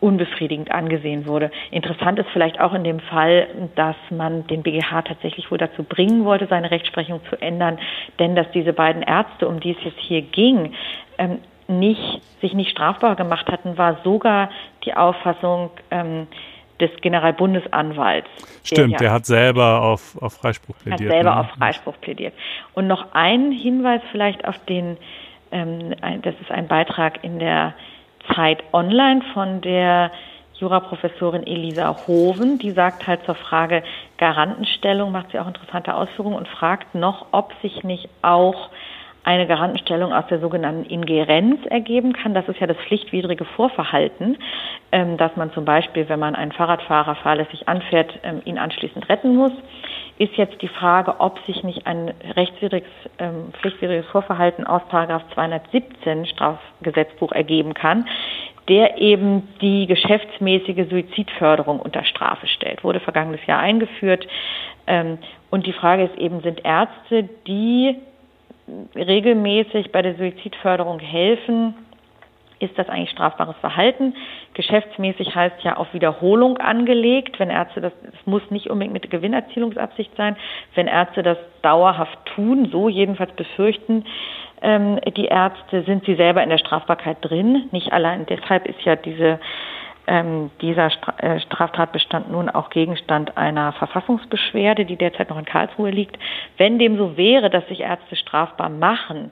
unbefriedigend angesehen wurde. Interessant ist vielleicht auch in dem Fall, dass man den BGH tatsächlich wohl dazu bringen wollte, seine Rechtsprechung zu ändern, denn dass diese beiden Ärzte, um die es jetzt hier ging, ähm, nicht, sich nicht strafbar gemacht hatten, war sogar die Auffassung, ähm, des Generalbundesanwalts. Stimmt, der, der hat selber auf, auf Freispruch plädiert. Hat selber ne? auf Freispruch plädiert. Und noch ein Hinweis vielleicht auf den, ähm, das ist ein Beitrag in der Zeit Online von der Juraprofessorin Elisa Hoven, die sagt halt zur Frage Garantenstellung, macht sie auch interessante Ausführungen und fragt noch, ob sich nicht auch eine Garantenstellung aus der sogenannten Ingerenz ergeben kann. Das ist ja das pflichtwidrige Vorverhalten, ähm, dass man zum Beispiel, wenn man einen Fahrradfahrer fahrlässig anfährt, ähm, ihn anschließend retten muss. Ist jetzt die Frage, ob sich nicht ein rechtswidriges, ähm, pflichtwidriges Vorverhalten aus Paragraph 217 Strafgesetzbuch ergeben kann, der eben die geschäftsmäßige Suizidförderung unter Strafe stellt. Wurde vergangenes Jahr eingeführt. Und die Frage ist eben, sind Ärzte, die regelmäßig bei der Suizidförderung helfen, ist das eigentlich strafbares Verhalten? Geschäftsmäßig heißt ja auf Wiederholung angelegt. Wenn Ärzte das, es muss nicht unbedingt mit Gewinnerzielungsabsicht sein. Wenn Ärzte das dauerhaft tun, so jedenfalls befürchten ähm, die Ärzte, sind sie selber in der Strafbarkeit drin. Nicht allein deshalb ist ja diese ähm, dieser äh, Straftatbestand nun auch Gegenstand einer Verfassungsbeschwerde, die derzeit noch in Karlsruhe liegt. Wenn dem so wäre, dass sich Ärzte strafbar machen,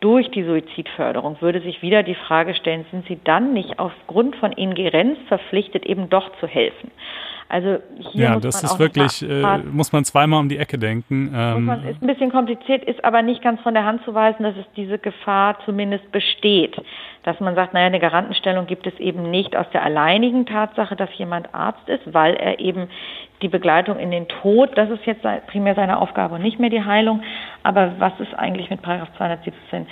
durch die Suizidförderung würde sich wieder die Frage stellen, sind sie dann nicht aufgrund von Ingerenz verpflichtet, eben doch zu helfen? Also hier ja, muss das man ist wirklich, äh, muss man zweimal um die Ecke denken. Ähm, man, ist ein bisschen kompliziert, ist aber nicht ganz von der Hand zu weisen, dass es diese Gefahr zumindest besteht. Dass man sagt, naja, eine Garantenstellung gibt es eben nicht aus der alleinigen Tatsache, dass jemand Arzt ist, weil er eben die Begleitung in den Tod, das ist jetzt primär seine Aufgabe und nicht mehr die Heilung. Aber was ist eigentlich mit Paragraph 217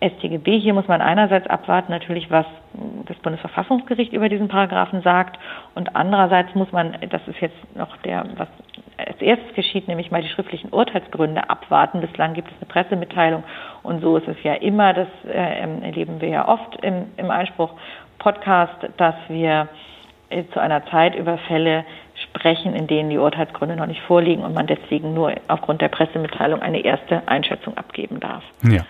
StGB. Hier muss man einerseits abwarten, natürlich, was das Bundesverfassungsgericht über diesen Paragraphen sagt. Und andererseits muss man, das ist jetzt noch der, was als erstes geschieht, nämlich mal die schriftlichen Urteilsgründe abwarten. Bislang gibt es eine Pressemitteilung und so ist es ja immer, das äh, erleben wir ja oft im, im Einspruch Podcast, dass wir äh, zu einer Zeit über Fälle sprechen, in denen die Urteilsgründe noch nicht vorliegen und man deswegen nur aufgrund der Pressemitteilung eine erste Einschätzung abgeben darf. Ja,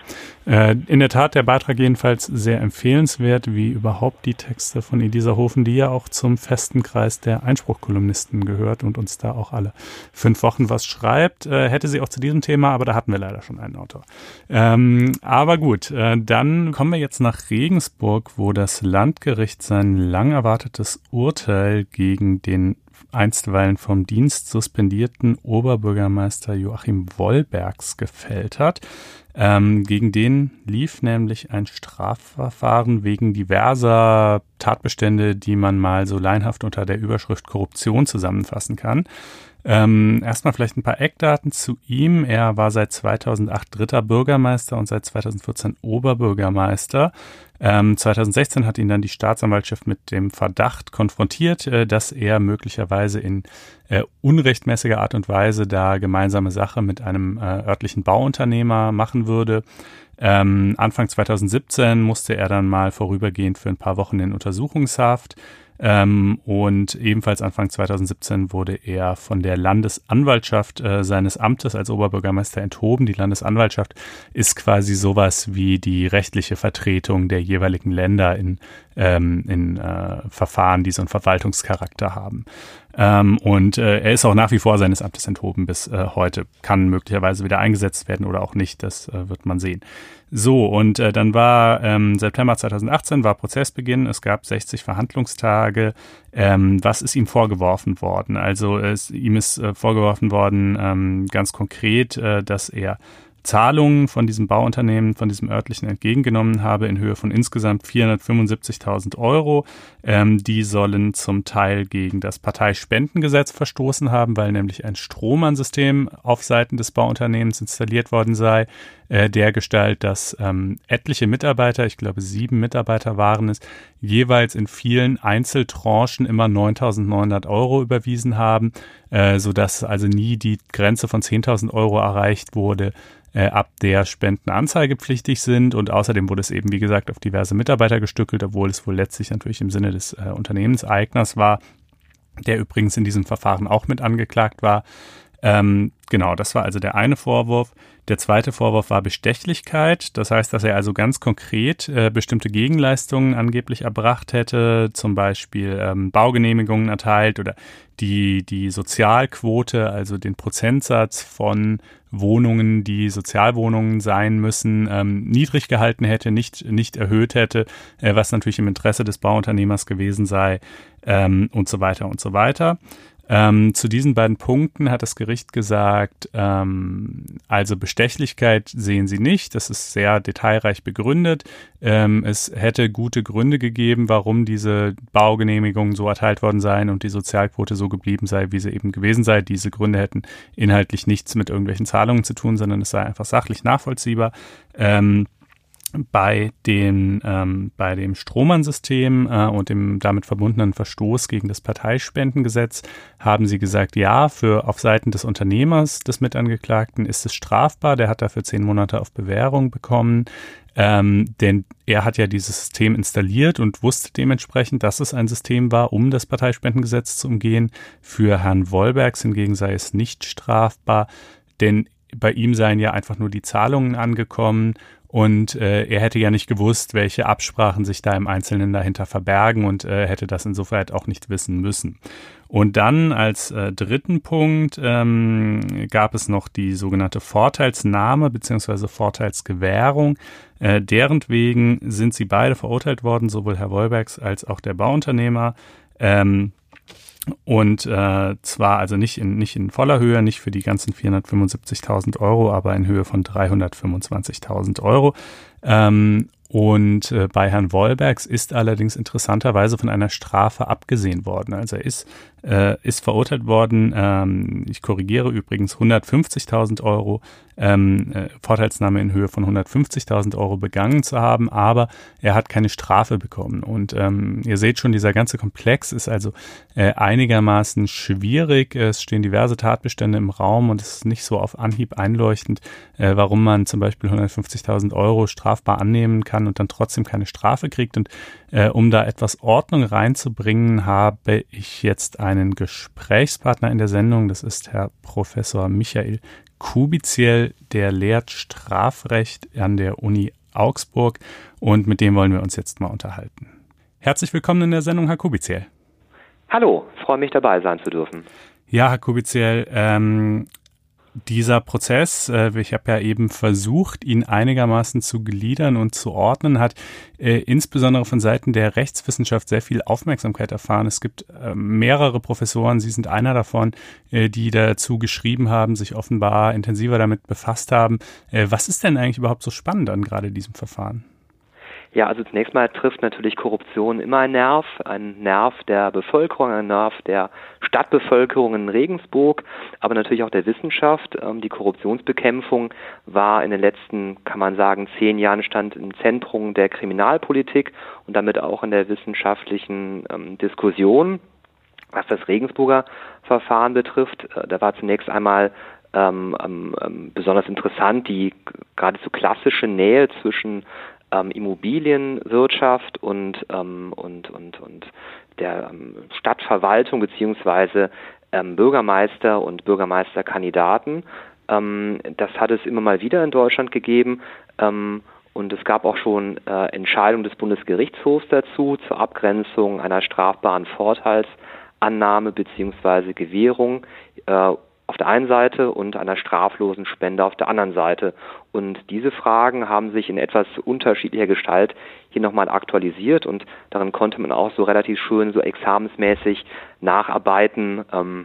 äh, in der Tat der Beitrag jedenfalls sehr empfehlenswert, wie überhaupt die Texte von Elisa Hofen, die ja auch zum festen Kreis der Einspruchkolumnisten gehört und uns da auch alle fünf Wochen was schreibt. Äh, hätte sie auch zu diesem Thema, aber da hatten wir leider schon einen Autor. Ähm, aber gut, äh, dann kommen wir jetzt nach Regensburg, wo das Landgericht sein lang erwartetes Urteil gegen den einstweilen vom Dienst suspendierten Oberbürgermeister Joachim Wollbergs gefällt hat. Ähm, gegen den lief nämlich ein Strafverfahren wegen diverser Tatbestände, die man mal so leinhaft unter der Überschrift Korruption zusammenfassen kann. Ähm, erstmal vielleicht ein paar Eckdaten zu ihm. Er war seit 2008 dritter Bürgermeister und seit 2014 Oberbürgermeister. Ähm, 2016 hat ihn dann die Staatsanwaltschaft mit dem Verdacht konfrontiert, äh, dass er möglicherweise in äh, unrechtmäßiger Art und Weise da gemeinsame Sache mit einem äh, örtlichen Bauunternehmer machen würde. Ähm, Anfang 2017 musste er dann mal vorübergehend für ein paar Wochen in Untersuchungshaft. Ähm, und ebenfalls Anfang 2017 wurde er von der Landesanwaltschaft äh, seines Amtes als Oberbürgermeister enthoben. Die Landesanwaltschaft ist quasi sowas wie die rechtliche Vertretung der jeweiligen Länder in, ähm, in äh, Verfahren, die so einen Verwaltungscharakter haben. Ähm, und äh, er ist auch nach wie vor seines Amtes enthoben bis äh, heute. Kann möglicherweise wieder eingesetzt werden oder auch nicht, das äh, wird man sehen. So, und äh, dann war ähm, September 2018 war Prozessbeginn. Es gab 60 Verhandlungstage. Ähm, was ist ihm vorgeworfen worden? Also es, ihm ist äh, vorgeworfen worden, ähm, ganz konkret, äh, dass er Zahlungen von diesem Bauunternehmen, von diesem örtlichen entgegengenommen habe in Höhe von insgesamt 475.000 Euro. Ähm, die sollen zum Teil gegen das Parteispendengesetz verstoßen haben, weil nämlich ein Strohmann-System auf Seiten des Bauunternehmens installiert worden sei, äh, der Gestalt, dass ähm, etliche Mitarbeiter, ich glaube sieben Mitarbeiter waren es, jeweils in vielen Einzeltranchen immer 9.900 Euro überwiesen haben, äh, sodass also nie die Grenze von 10.000 Euro erreicht wurde, äh, ab der Spenden anzeigepflichtig sind. Und außerdem wurde es eben, wie gesagt, auf diverse Mitarbeiter gestückelt, obwohl es wohl letztlich natürlich im Sinne des äh, Unternehmenseigners war, der übrigens in diesem Verfahren auch mit angeklagt war. Ähm, genau, das war also der eine Vorwurf. Der zweite Vorwurf war Bestechlichkeit. Das heißt, dass er also ganz konkret äh, bestimmte Gegenleistungen angeblich erbracht hätte, zum Beispiel ähm, Baugenehmigungen erteilt oder die, die Sozialquote, also den Prozentsatz von Wohnungen, die Sozialwohnungen sein müssen, ähm, niedrig gehalten hätte, nicht, nicht erhöht hätte, äh, was natürlich im Interesse des Bauunternehmers gewesen sei ähm, und so weiter und so weiter. Ähm, zu diesen beiden Punkten hat das Gericht gesagt, ähm, also Bestechlichkeit sehen sie nicht, das ist sehr detailreich begründet. Ähm, es hätte gute Gründe gegeben, warum diese Baugenehmigungen so erteilt worden seien und die Sozialquote so geblieben sei, wie sie eben gewesen sei. Diese Gründe hätten inhaltlich nichts mit irgendwelchen Zahlungen zu tun, sondern es sei einfach sachlich nachvollziehbar. Ähm, bei, den, ähm, bei dem Strohmann-System äh, und dem damit verbundenen Verstoß gegen das Parteispendengesetz haben sie gesagt, ja, für auf Seiten des Unternehmers des Mitangeklagten ist es strafbar. Der hat dafür zehn Monate auf Bewährung bekommen. Ähm, denn er hat ja dieses System installiert und wusste dementsprechend, dass es ein System war, um das Parteispendengesetz zu umgehen. Für Herrn Wollbergs hingegen sei es nicht strafbar, denn bei ihm seien ja einfach nur die Zahlungen angekommen und äh, er hätte ja nicht gewusst, welche Absprachen sich da im Einzelnen dahinter verbergen und äh, hätte das insofern auch nicht wissen müssen. Und dann als äh, dritten Punkt ähm, gab es noch die sogenannte Vorteilsnahme bzw. Vorteilsgewährung. Äh, deren wegen sind sie beide verurteilt worden, sowohl Herr Wolbergs als auch der Bauunternehmer. Ähm, und äh, zwar also nicht in, nicht in voller Höhe, nicht für die ganzen 475.000 Euro, aber in Höhe von 325.000 Euro. Ähm, und äh, bei Herrn Wollbergs ist allerdings interessanterweise von einer Strafe abgesehen worden. Also er ist, äh, ist verurteilt worden, ähm, ich korrigiere übrigens, 150.000 Euro ähm, äh, Vorteilsnahme in Höhe von 150.000 Euro begangen zu haben, aber er hat keine Strafe bekommen. Und ähm, ihr seht schon, dieser ganze Komplex ist also äh, einigermaßen schwierig. Es stehen diverse Tatbestände im Raum und es ist nicht so auf Anhieb einleuchtend, äh, warum man zum Beispiel 150.000 Euro strafbar annehmen kann und dann trotzdem keine Strafe kriegt. Und äh, um da etwas Ordnung reinzubringen, habe ich jetzt einen Gesprächspartner in der Sendung. Das ist Herr Professor Michael Kubiziel, der lehrt Strafrecht an der Uni Augsburg und mit dem wollen wir uns jetzt mal unterhalten. Herzlich willkommen in der Sendung, Herr Kubiziel. Hallo, freue mich dabei sein zu dürfen. Ja, Herr Kubiziel, ähm, dieser Prozess, äh, ich habe ja eben versucht, ihn einigermaßen zu gliedern und zu ordnen, hat äh, insbesondere von Seiten der Rechtswissenschaft sehr viel Aufmerksamkeit erfahren. Es gibt äh, mehrere Professoren, Sie sind einer davon, äh, die dazu geschrieben haben, sich offenbar intensiver damit befasst haben. Äh, was ist denn eigentlich überhaupt so spannend an gerade diesem Verfahren? Ja, also zunächst mal trifft natürlich Korruption immer ein Nerv, ein Nerv der Bevölkerung, ein Nerv der Stadtbevölkerung in Regensburg, aber natürlich auch der Wissenschaft. Ähm, die Korruptionsbekämpfung war in den letzten, kann man sagen, zehn Jahren stand im Zentrum der Kriminalpolitik und damit auch in der wissenschaftlichen ähm, Diskussion. Was das Regensburger Verfahren betrifft, äh, da war zunächst einmal ähm, ähm, besonders interessant die geradezu klassische Nähe zwischen ähm, Immobilienwirtschaft und, ähm, und, und, und der ähm, Stadtverwaltung beziehungsweise ähm, Bürgermeister und Bürgermeisterkandidaten. Ähm, das hat es immer mal wieder in Deutschland gegeben. Ähm, und es gab auch schon äh, Entscheidungen des Bundesgerichtshofs dazu zur Abgrenzung einer strafbaren Vorteilsannahme beziehungsweise Gewährung äh, auf der einen Seite und einer straflosen Spende auf der anderen Seite. Und diese Fragen haben sich in etwas unterschiedlicher Gestalt hier nochmal aktualisiert und darin konnte man auch so relativ schön so examensmäßig nacharbeiten, ähm,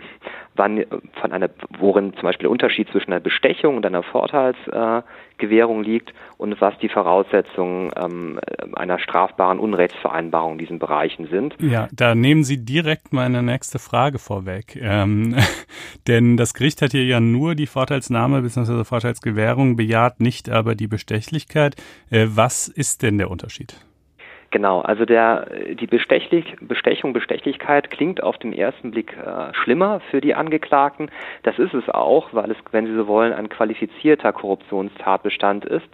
wann äh, von einer, worin zum Beispiel der Unterschied zwischen einer Bestechung und einer Vorteilsgewährung äh, liegt und was die Voraussetzungen ähm, einer strafbaren Unrechtsvereinbarung in diesen Bereichen sind. Ja, da nehmen Sie direkt meine nächste Frage vorweg. Ähm, <laughs> denn das Gericht hat hier ja nur die Vorteilsnahme bzw. Vorteilsgewährung bejaht, nicht aber die Bestechlichkeit. Äh, was ist denn der Unterschied? Genau, also der, die Bestechlich, Bestechung, Bestechlichkeit klingt auf den ersten Blick äh, schlimmer für die Angeklagten. Das ist es auch, weil es, wenn Sie so wollen, ein qualifizierter Korruptionstatbestand ist.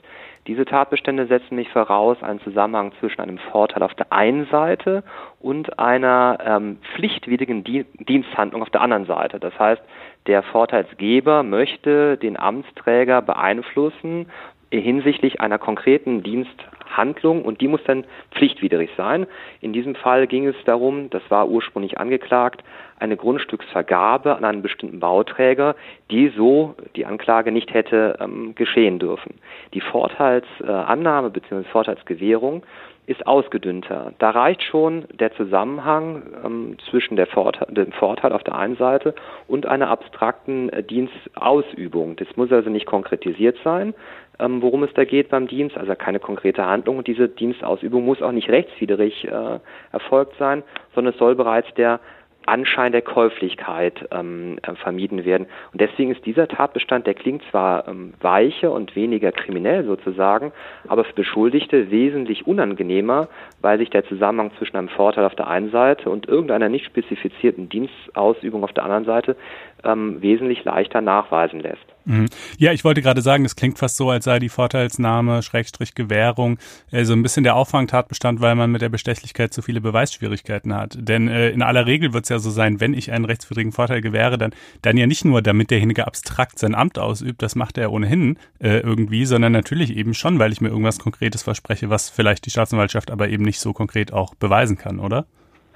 Diese Tatbestände setzen nicht voraus einen Zusammenhang zwischen einem Vorteil auf der einen Seite und einer ähm, pflichtwidrigen Diensthandlung auf der anderen Seite. Das heißt, der Vorteilsgeber möchte den Amtsträger beeinflussen hinsichtlich einer konkreten Diensthandlung und die muss dann pflichtwidrig sein. In diesem Fall ging es darum, das war ursprünglich angeklagt, eine Grundstücksvergabe an einen bestimmten Bauträger, die so die Anklage nicht hätte ähm, geschehen dürfen. Die Vorteilsannahme bzw. Vorteilsgewährung ist ausgedünnter. Da reicht schon der Zusammenhang ähm, zwischen der Vorteil, dem Vorteil auf der einen Seite und einer abstrakten äh, Dienstausübung. Das muss also nicht konkretisiert sein, ähm, worum es da geht beim Dienst, also keine konkrete Handlung. Und diese Dienstausübung muss auch nicht rechtswidrig äh, erfolgt sein, sondern es soll bereits der Anschein der Käuflichkeit ähm, äh, vermieden werden. Und deswegen ist dieser Tatbestand, der klingt zwar ähm, weicher und weniger kriminell sozusagen, aber für Beschuldigte wesentlich unangenehmer, weil sich der Zusammenhang zwischen einem Vorteil auf der einen Seite und irgendeiner nicht spezifizierten Dienstausübung auf der anderen Seite ähm, wesentlich leichter nachweisen lässt. Mhm. Ja, ich wollte gerade sagen, das klingt fast so, als sei die Vorteilsnahme, Schrägstrich Gewährung, äh, so ein bisschen der Auffangtatbestand, weil man mit der Bestechlichkeit so viele Beweisschwierigkeiten hat. Denn äh, in aller Regel wird es ja so sein, wenn ich einen rechtswidrigen Vorteil gewähre, dann, dann ja nicht nur, damit derjenige abstrakt sein Amt ausübt, das macht er ohnehin äh, irgendwie, sondern natürlich eben schon, weil ich mir irgendwas Konkretes verspreche, was vielleicht die Staatsanwaltschaft aber eben nicht so konkret auch beweisen kann, oder?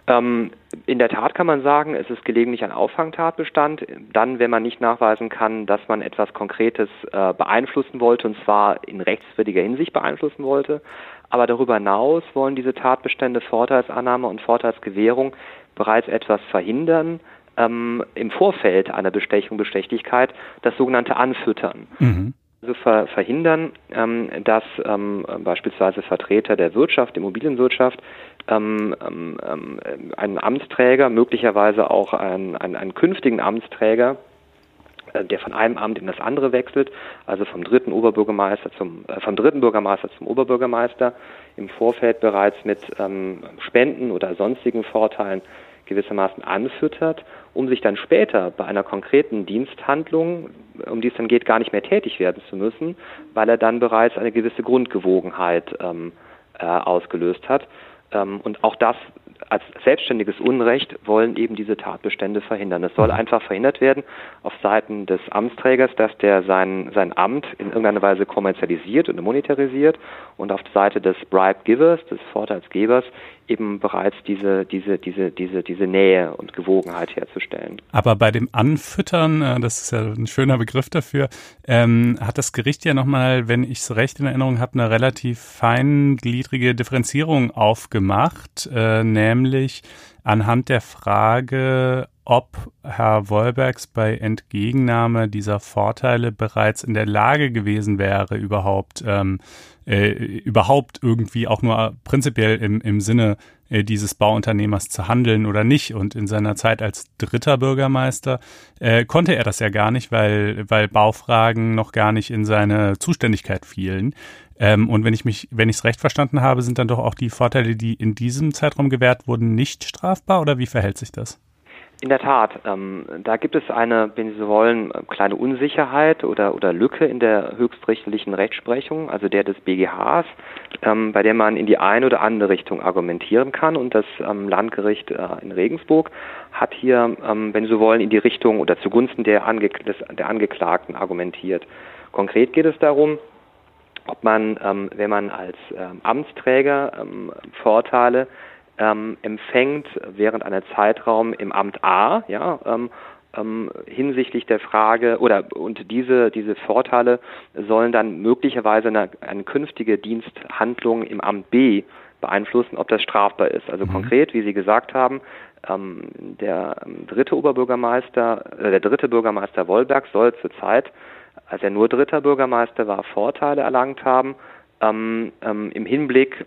Ähm, in der Tat kann man sagen, es ist gelegentlich ein Auffangtatbestand, dann, wenn man nicht nachweisen kann, dass man etwas Konkretes äh, beeinflussen wollte, und zwar in rechtswidriger Hinsicht beeinflussen wollte. Aber darüber hinaus wollen diese Tatbestände Vorteilsannahme und Vorteilsgewährung bereits etwas verhindern, ähm, im Vorfeld einer Bestechung, Bestechlichkeit, das sogenannte Anfüttern. Mhm also ver verhindern, ähm, dass ähm, beispielsweise Vertreter der Wirtschaft, der Immobilienwirtschaft, ähm, ähm, ähm, einen Amtsträger, möglicherweise auch einen, einen, einen künftigen Amtsträger, äh, der von einem Amt in das andere wechselt, also vom dritten Oberbürgermeister zum äh, vom dritten Bürgermeister zum Oberbürgermeister, im Vorfeld bereits mit ähm, Spenden oder sonstigen Vorteilen gewissermaßen anfüttert, um sich dann später bei einer konkreten Diensthandlung, um die es dann geht, gar nicht mehr tätig werden zu müssen, weil er dann bereits eine gewisse Grundgewogenheit ähm, äh, ausgelöst hat. Ähm, und auch das als selbstständiges Unrecht wollen eben diese Tatbestände verhindern. Es soll mhm. einfach verhindert werden auf Seiten des Amtsträgers, dass der sein, sein Amt in irgendeiner Weise kommerzialisiert und monetarisiert und auf der Seite des Bribe-Givers, des Vorteilsgebers, eben bereits diese, diese, diese, diese, diese Nähe und Gewogenheit herzustellen. Aber bei dem Anfüttern, äh, das ist ja ein schöner Begriff dafür, ähm, hat das Gericht ja nochmal, wenn ich es recht in Erinnerung habe, eine relativ feingliedrige Differenzierung aufgemacht, äh, nämlich anhand der Frage, ob Herr Wolbergs bei Entgegennahme dieser Vorteile bereits in der Lage gewesen wäre, überhaupt ähm, äh, überhaupt irgendwie auch nur prinzipiell im, im Sinne äh, dieses Bauunternehmers zu handeln oder nicht. Und in seiner Zeit als dritter Bürgermeister äh, konnte er das ja gar nicht, weil, weil Baufragen noch gar nicht in seine Zuständigkeit fielen. Ähm, und wenn ich mich, wenn ich es recht verstanden habe, sind dann doch auch die Vorteile, die in diesem Zeitraum gewährt wurden, nicht strafbar oder wie verhält sich das? In der Tat, ähm, da gibt es eine, wenn Sie wollen, kleine Unsicherheit oder, oder Lücke in der höchstrichterlichen Rechtsprechung, also der des BGHs, ähm, bei der man in die eine oder andere Richtung argumentieren kann. Und das ähm, Landgericht äh, in Regensburg hat hier, ähm, wenn Sie wollen, in die Richtung oder zugunsten der, Ange des, der Angeklagten argumentiert. Konkret geht es darum, ob man, ähm, wenn man als ähm, Amtsträger Vorteile ähm, empfängt während einer Zeitraum im Amt A, ja, ähm, ähm, hinsichtlich der Frage oder und diese diese Vorteile sollen dann möglicherweise eine, eine künftige Diensthandlung im Amt B beeinflussen, ob das strafbar ist. Also mhm. konkret, wie Sie gesagt haben, ähm, der ähm, dritte Oberbürgermeister, äh, der dritte Bürgermeister Wollberg soll zurzeit, als er nur dritter Bürgermeister war, Vorteile erlangt haben. Ähm, ähm, im Hinblick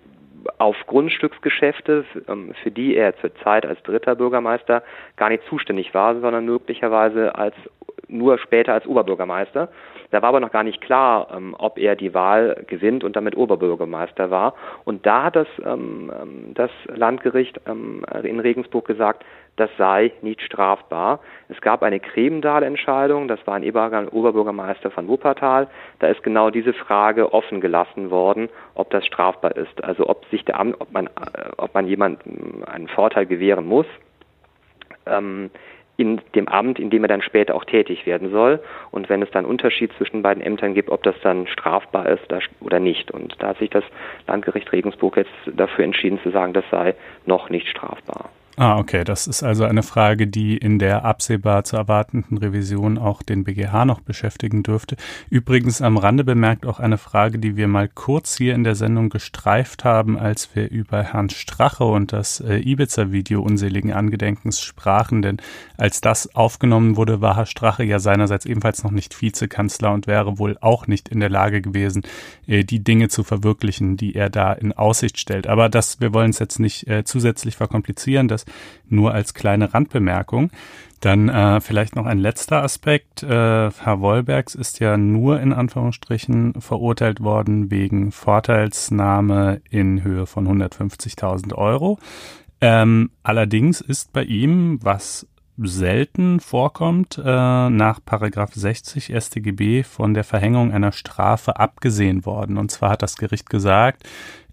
auf Grundstücksgeschäfte, ähm, für die er zurzeit als dritter Bürgermeister gar nicht zuständig war, sondern möglicherweise als nur später als Oberbürgermeister. Da war aber noch gar nicht klar, ähm, ob er die Wahl gewinnt und damit Oberbürgermeister war. Und da hat das, ähm, das Landgericht in Regensburg gesagt, das sei nicht strafbar. Es gab eine Kremendahl-Entscheidung, das war ein Oberbürgermeister von Wuppertal. Da ist genau diese Frage offen gelassen worden, ob das strafbar ist. Also ob sich der Amt, ob man, äh, ob man jemandem einen Vorteil gewähren muss. Ähm, in dem Amt, in dem er dann später auch tätig werden soll. Und wenn es dann Unterschied zwischen beiden Ämtern gibt, ob das dann strafbar ist oder nicht. Und da hat sich das Landgericht Regensburg jetzt dafür entschieden zu sagen, das sei noch nicht strafbar. Ah, okay. Das ist also eine Frage, die in der absehbar zu erwartenden Revision auch den BGH noch beschäftigen dürfte. Übrigens am Rande bemerkt auch eine Frage, die wir mal kurz hier in der Sendung gestreift haben, als wir über Herrn Strache und das äh, Ibiza-Video unseligen Angedenkens sprachen. Denn als das aufgenommen wurde, war Herr Strache ja seinerseits ebenfalls noch nicht Vizekanzler und wäre wohl auch nicht in der Lage gewesen, äh, die Dinge zu verwirklichen, die er da in Aussicht stellt. Aber das, wir wollen es jetzt nicht äh, zusätzlich verkomplizieren. Das nur als kleine Randbemerkung. Dann äh, vielleicht noch ein letzter Aspekt. Äh, Herr Wollbergs ist ja nur in Anführungsstrichen verurteilt worden wegen Vorteilsnahme in Höhe von 150.000 Euro. Ähm, allerdings ist bei ihm, was selten vorkommt, äh, nach Paragraph 60 StGB von der Verhängung einer Strafe abgesehen worden. Und zwar hat das Gericht gesagt,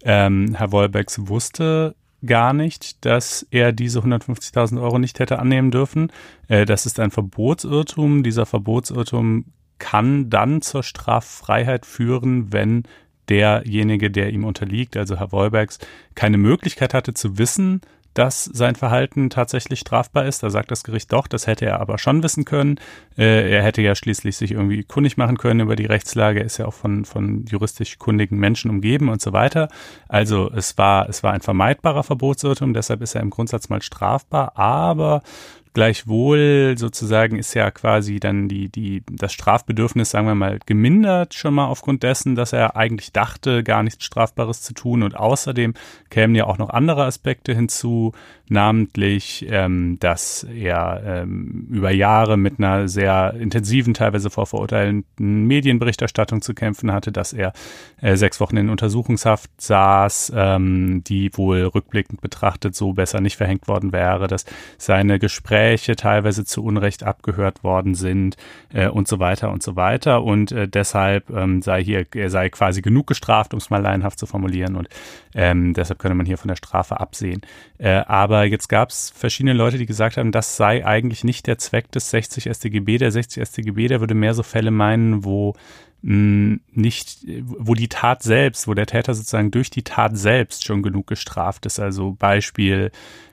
ähm, Herr Wollbergs wusste gar nicht, dass er diese 150.000 Euro nicht hätte annehmen dürfen. Äh, das ist ein Verbotsirrtum. Dieser Verbotsirrtum kann dann zur Straffreiheit führen, wenn derjenige, der ihm unterliegt, also Herr Wollbergs, keine Möglichkeit hatte zu wissen, dass sein Verhalten tatsächlich strafbar ist. Da sagt das Gericht doch, das hätte er aber schon wissen können. Äh, er hätte ja schließlich sich irgendwie kundig machen können über die Rechtslage, ist ja auch von, von juristisch kundigen Menschen umgeben und so weiter. Also es war, es war ein vermeidbarer Verbotsirrtum, deshalb ist er im Grundsatz mal strafbar, aber Gleichwohl sozusagen ist ja quasi dann die, die, das Strafbedürfnis, sagen wir mal, gemindert schon mal aufgrund dessen, dass er eigentlich dachte, gar nichts Strafbares zu tun. Und außerdem kämen ja auch noch andere Aspekte hinzu, namentlich, ähm, dass er ähm, über Jahre mit einer sehr intensiven, teilweise vorverurteilenden Medienberichterstattung zu kämpfen hatte, dass er äh, sechs Wochen in Untersuchungshaft saß, ähm, die wohl rückblickend betrachtet so besser nicht verhängt worden wäre, dass seine Gespräche teilweise zu Unrecht abgehört worden sind äh, und so weiter und so weiter. Und äh, deshalb ähm, sei hier, er sei quasi genug gestraft, um es mal laienhaft zu formulieren. Und ähm, deshalb könne man hier von der Strafe absehen. Äh, aber jetzt gab es verschiedene Leute, die gesagt haben, das sei eigentlich nicht der Zweck des 60 StGB. Der 60 StGB, der würde mehr so Fälle meinen, wo hm, nicht, wo die Tat selbst, wo der Täter sozusagen durch die Tat selbst schon genug gestraft ist. Also Beispiel,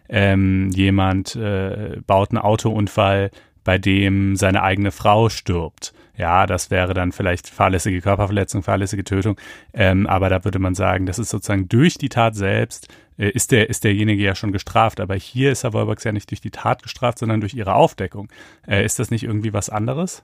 ähm, jemand äh, baut einen Autounfall, bei dem seine eigene Frau stirbt. Ja, das wäre dann vielleicht fahrlässige Körperverletzung, fahrlässige Tötung. Ähm, aber da würde man sagen, das ist sozusagen durch die Tat selbst äh, ist der ist derjenige ja schon gestraft. Aber hier ist Herr Wolbergs ja nicht durch die Tat gestraft, sondern durch ihre Aufdeckung. Äh, ist das nicht irgendwie was anderes?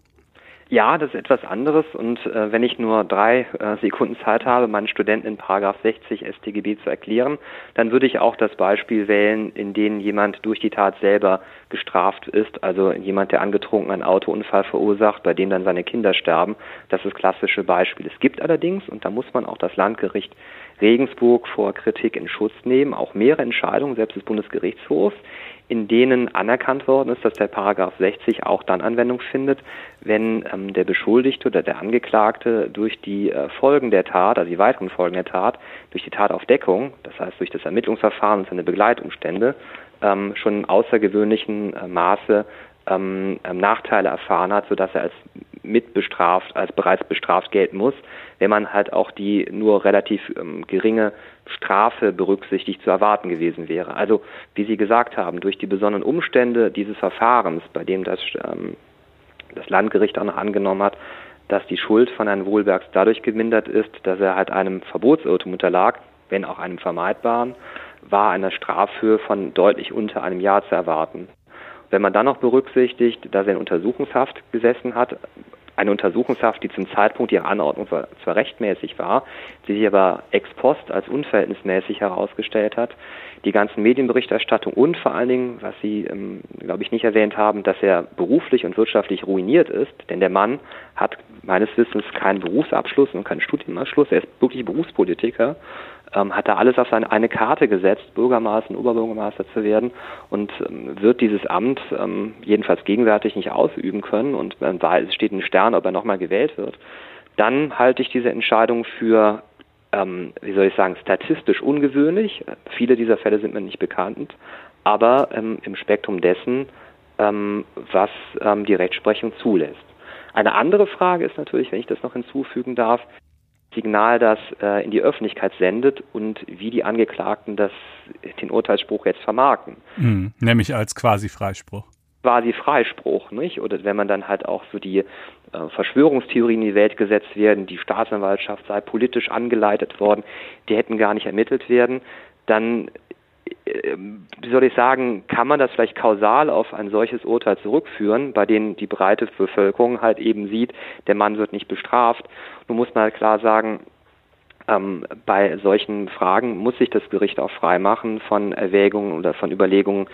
Ja, das ist etwas anderes und äh, wenn ich nur drei äh, Sekunden Zeit habe, meinen Studenten in Paragraph 60 StGB zu erklären, dann würde ich auch das Beispiel wählen, in dem jemand durch die Tat selber gestraft ist, also jemand, der angetrunken einen Autounfall verursacht, bei dem dann seine Kinder sterben. Das ist das klassische Beispiel. Es gibt allerdings, und da muss man auch das Landgericht Regensburg vor Kritik in Schutz nehmen, auch mehrere Entscheidungen, selbst des Bundesgerichtshofs, in denen anerkannt worden ist, dass der Paragraph 60 auch dann Anwendung findet, wenn ähm, der Beschuldigte oder der Angeklagte durch die äh, Folgen der Tat, also die weiteren Folgen der Tat, durch die Tataufdeckung, das heißt durch das Ermittlungsverfahren und seine Begleitumstände, ähm, schon im außergewöhnlichen äh, Maße ähm, ähm Nachteile erfahren hat, sodass er als mitbestraft, als bereits bestraft gelten muss, wenn man halt auch die nur relativ ähm, geringe Strafe berücksichtigt zu erwarten gewesen wäre. Also, wie Sie gesagt haben, durch die besonderen Umstände dieses Verfahrens, bei dem das, ähm, das Landgericht angenommen hat, dass die Schuld von Herrn Wohlbergs dadurch gemindert ist, dass er halt einem Verbotsirrtum unterlag, wenn auch einem vermeidbaren, war eine Strafhöhe von deutlich unter einem Jahr zu erwarten. Wenn man dann noch berücksichtigt, dass er in Untersuchungshaft gesessen hat, eine Untersuchungshaft, die zum Zeitpunkt ihrer Anordnung zwar rechtmäßig war, die sich aber ex post als unverhältnismäßig herausgestellt hat. Die ganzen Medienberichterstattung und vor allen Dingen, was Sie, ähm, glaube ich, nicht erwähnt haben, dass er beruflich und wirtschaftlich ruiniert ist, denn der Mann hat meines Wissens keinen Berufsabschluss und keinen Studienabschluss, er ist wirklich Berufspolitiker ähm, hat da alles auf seine eine Karte gesetzt, Bürgermeister Oberbürgermeister zu werden und ähm, wird dieses Amt ähm, jedenfalls gegenwärtig nicht ausüben können und äh, es steht ein Stern, ob er nochmal gewählt wird, dann halte ich diese Entscheidung für ähm, wie soll ich sagen, statistisch ungewöhnlich. Viele dieser Fälle sind mir nicht bekannt, aber ähm, im Spektrum dessen, ähm, was ähm, die Rechtsprechung zulässt. Eine andere Frage ist natürlich, wenn ich das noch hinzufügen darf, Signal, das äh, in die Öffentlichkeit sendet und wie die Angeklagten das, den Urteilsspruch jetzt vermarkten. Mhm, nämlich als quasi Freispruch. Quasi Freispruch, nicht? Oder wenn man dann halt auch so die äh, Verschwörungstheorien in die Welt gesetzt werden, die Staatsanwaltschaft sei politisch angeleitet worden, die hätten gar nicht ermittelt werden, dann wie soll ich sagen, kann man das vielleicht kausal auf ein solches Urteil zurückführen, bei dem die breite Bevölkerung halt eben sieht, der Mann wird nicht bestraft. Nun muss man halt klar sagen, ähm, bei solchen Fragen muss sich das Gericht auch freimachen von Erwägungen oder von Überlegungen,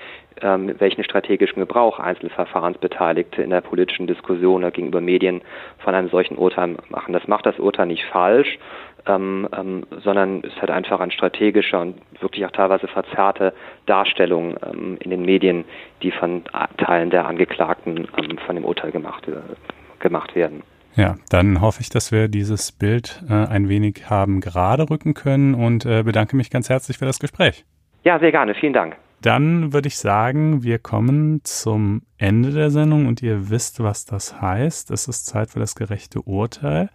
ähm, welchen strategischen Gebrauch einzelne Verfahrensbeteiligte in der politischen Diskussion oder gegenüber Medien von einem solchen Urteil machen. Das macht das Urteil nicht falsch, ähm, ähm, sondern ist halt einfach ein strategischer und wirklich auch teilweise verzerrte Darstellung ähm, in den Medien, die von Teilen der Angeklagten ähm, von dem Urteil gemacht, äh, gemacht werden. Ja, dann hoffe ich, dass wir dieses Bild äh, ein wenig haben gerade rücken können und äh, bedanke mich ganz herzlich für das Gespräch. Ja, sehr gerne. Vielen Dank. Dann würde ich sagen, wir kommen zum Ende der Sendung und ihr wisst, was das heißt. Es ist Zeit für das gerechte Urteil.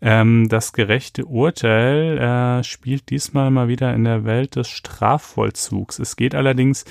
Ähm, das gerechte Urteil äh, spielt diesmal mal wieder in der Welt des Strafvollzugs. Es geht allerdings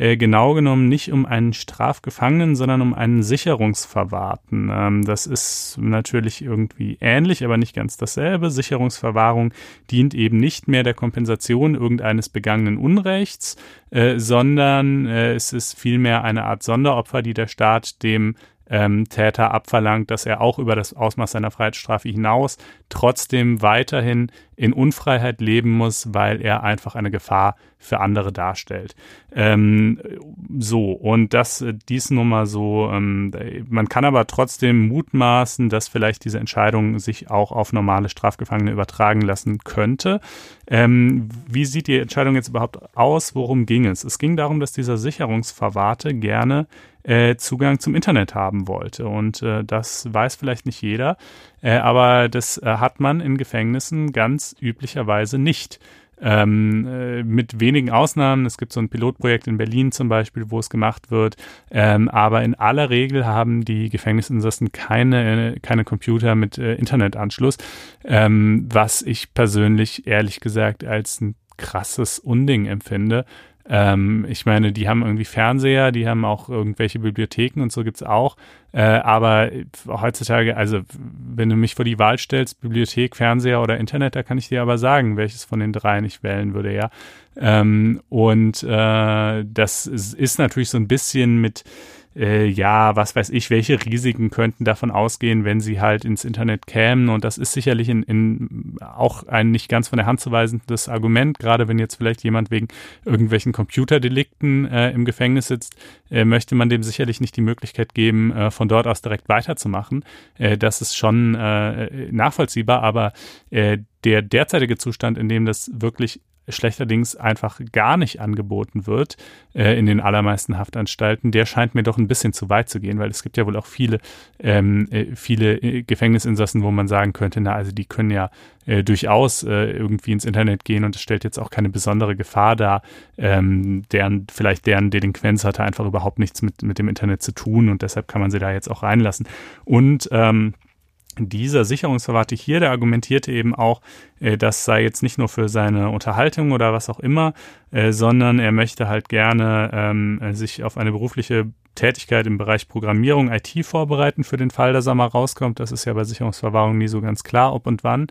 äh, genau genommen nicht um einen Strafgefangenen, sondern um einen Sicherungsverwahrten. Ähm, das ist natürlich irgendwie ähnlich, aber nicht ganz dasselbe. Sicherungsverwahrung dient eben nicht mehr der Kompensation irgendeines begangenen Unrechts, äh, sondern äh, es ist vielmehr eine Art Sonderopfer, die der Staat dem ähm, Täter abverlangt, dass er auch über das Ausmaß seiner Freiheitsstrafe hinaus trotzdem weiterhin in Unfreiheit leben muss, weil er einfach eine Gefahr für andere darstellt. Ähm, so, und das, äh, dies nun mal so, ähm, man kann aber trotzdem mutmaßen, dass vielleicht diese Entscheidung sich auch auf normale Strafgefangene übertragen lassen könnte. Ähm, wie sieht die Entscheidung jetzt überhaupt aus? Worum ging es? Es ging darum, dass dieser Sicherungsverwahrte gerne äh, Zugang zum Internet haben wollte. Und äh, das weiß vielleicht nicht jeder, äh, aber das äh, hat man in Gefängnissen ganz üblicherweise nicht. Ähm, äh, mit wenigen Ausnahmen. Es gibt so ein Pilotprojekt in Berlin zum Beispiel, wo es gemacht wird. Ähm, aber in aller Regel haben die Gefängnisinsassen keine, keine Computer mit äh, Internetanschluss, ähm, was ich persönlich ehrlich gesagt als ein krasses Unding empfinde. Ähm, ich meine, die haben irgendwie Fernseher, die haben auch irgendwelche Bibliotheken und so gibt's auch. Äh, aber heutzutage, also wenn du mich vor die Wahl stellst, Bibliothek, Fernseher oder Internet, da kann ich dir aber sagen, welches von den dreien ich wählen würde, ja. Ähm, und äh, das ist, ist natürlich so ein bisschen mit äh, ja, was weiß ich, welche Risiken könnten davon ausgehen, wenn sie halt ins Internet kämen. Und das ist sicherlich in, in auch ein nicht ganz von der Hand zu weisendes Argument, gerade wenn jetzt vielleicht jemand wegen irgendwelchen Computerdelikten äh, im Gefängnis sitzt, äh, möchte man dem sicherlich nicht die Möglichkeit geben, äh, von dort aus direkt weiterzumachen. Äh, das ist schon äh, nachvollziehbar, aber der derzeitige Zustand, in dem das wirklich schlechterdings einfach gar nicht angeboten wird äh, in den allermeisten Haftanstalten, der scheint mir doch ein bisschen zu weit zu gehen, weil es gibt ja wohl auch viele, ähm, äh, viele äh, Gefängnisinsassen, wo man sagen könnte, na, also die können ja äh, durchaus äh, irgendwie ins Internet gehen und es stellt jetzt auch keine besondere Gefahr dar. Ähm, deren, vielleicht deren Delinquenz hatte einfach überhaupt nichts mit, mit dem Internet zu tun und deshalb kann man sie da jetzt auch reinlassen. Und ähm, dieser Sicherungsverwahrte hier, der argumentierte eben auch, äh, das sei jetzt nicht nur für seine Unterhaltung oder was auch immer, äh, sondern er möchte halt gerne ähm, sich auf eine berufliche Tätigkeit im Bereich Programmierung, IT vorbereiten für den Fall, dass er mal rauskommt. Das ist ja bei Sicherungsverwahrung nie so ganz klar, ob und wann.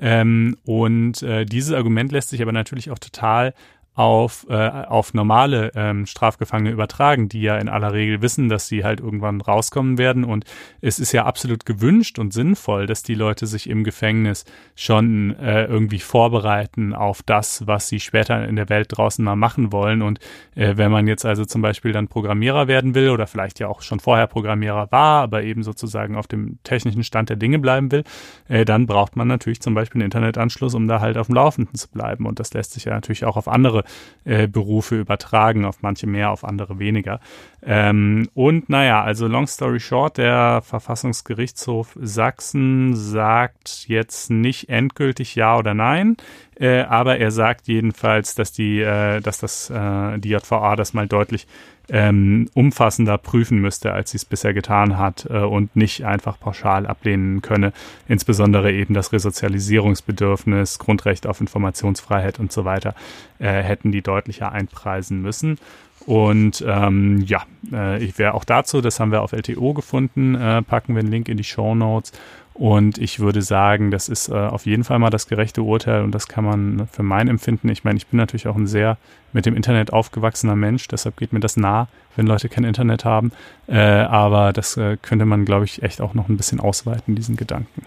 Ähm, und äh, dieses Argument lässt sich aber natürlich auch total auf, äh, auf normale ähm, Strafgefangene übertragen, die ja in aller Regel wissen, dass sie halt irgendwann rauskommen werden. Und es ist ja absolut gewünscht und sinnvoll, dass die Leute sich im Gefängnis schon äh, irgendwie vorbereiten auf das, was sie später in der Welt draußen mal machen wollen. Und äh, wenn man jetzt also zum Beispiel dann Programmierer werden will oder vielleicht ja auch schon vorher Programmierer war, aber eben sozusagen auf dem technischen Stand der Dinge bleiben will, äh, dann braucht man natürlich zum Beispiel einen Internetanschluss, um da halt auf dem Laufenden zu bleiben. Und das lässt sich ja natürlich auch auf andere äh, Berufe übertragen, auf manche mehr, auf andere weniger. Ähm, und naja, also long story short, der Verfassungsgerichtshof Sachsen sagt jetzt nicht endgültig ja oder nein, äh, aber er sagt jedenfalls, dass die, äh, dass das äh, die JVA das mal deutlich ähm, umfassender prüfen müsste, als sie es bisher getan hat äh, und nicht einfach pauschal ablehnen könne. Insbesondere eben das Resozialisierungsbedürfnis, Grundrecht auf Informationsfreiheit und so weiter äh, hätten die deutlicher einpreisen müssen. Und ähm, ja, äh, ich wäre auch dazu, das haben wir auf LTO gefunden, äh, packen wir einen Link in die Show Notes. Und ich würde sagen, das ist äh, auf jeden Fall mal das gerechte Urteil und das kann man für mein Empfinden, ich meine, ich bin natürlich auch ein sehr mit dem Internet aufgewachsener Mensch, deshalb geht mir das nah, wenn Leute kein Internet haben. Äh, aber das äh, könnte man, glaube ich, echt auch noch ein bisschen ausweiten, diesen Gedanken.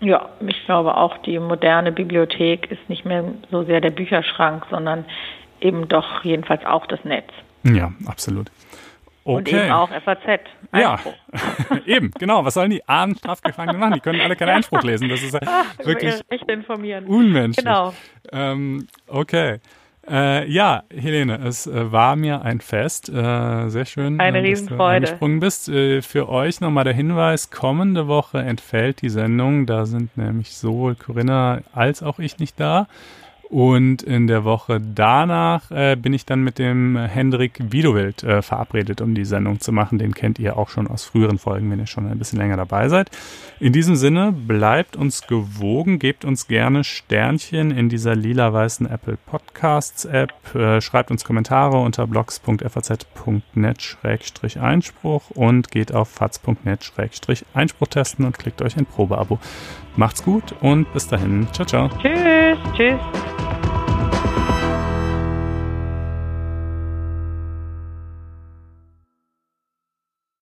Ja, ich glaube auch, die moderne Bibliothek ist nicht mehr so sehr der Bücherschrank, sondern eben doch jedenfalls auch das Netz. Ja, absolut. Okay. Und eben auch FAZ. Einspruch. Ja, <laughs> eben, genau. Was sollen die armen Strafgefangenen machen? Die können alle keinen Einspruch lesen. Das ist ja wirklich echt informieren. unmenschlich. Genau. Ähm, okay. Äh, ja, Helene, es äh, war mir ein Fest. Äh, sehr schön, Eine äh, dass du eingesprungen bist. Äh, für euch nochmal der Hinweis, kommende Woche entfällt die Sendung. Da sind nämlich sowohl Corinna als auch ich nicht da. Und in der Woche danach äh, bin ich dann mit dem Hendrik Widowild äh, verabredet, um die Sendung zu machen. Den kennt ihr auch schon aus früheren Folgen, wenn ihr schon ein bisschen länger dabei seid. In diesem Sinne, bleibt uns gewogen, gebt uns gerne Sternchen in dieser lila-weißen Apple Podcasts App, äh, schreibt uns Kommentare unter blogs.faz.net-einspruch und geht auf faz.net-einspruch testen und klickt euch ein Probeabo. Macht's gut und bis dahin. Ciao, ciao. Tschüss, tschüss.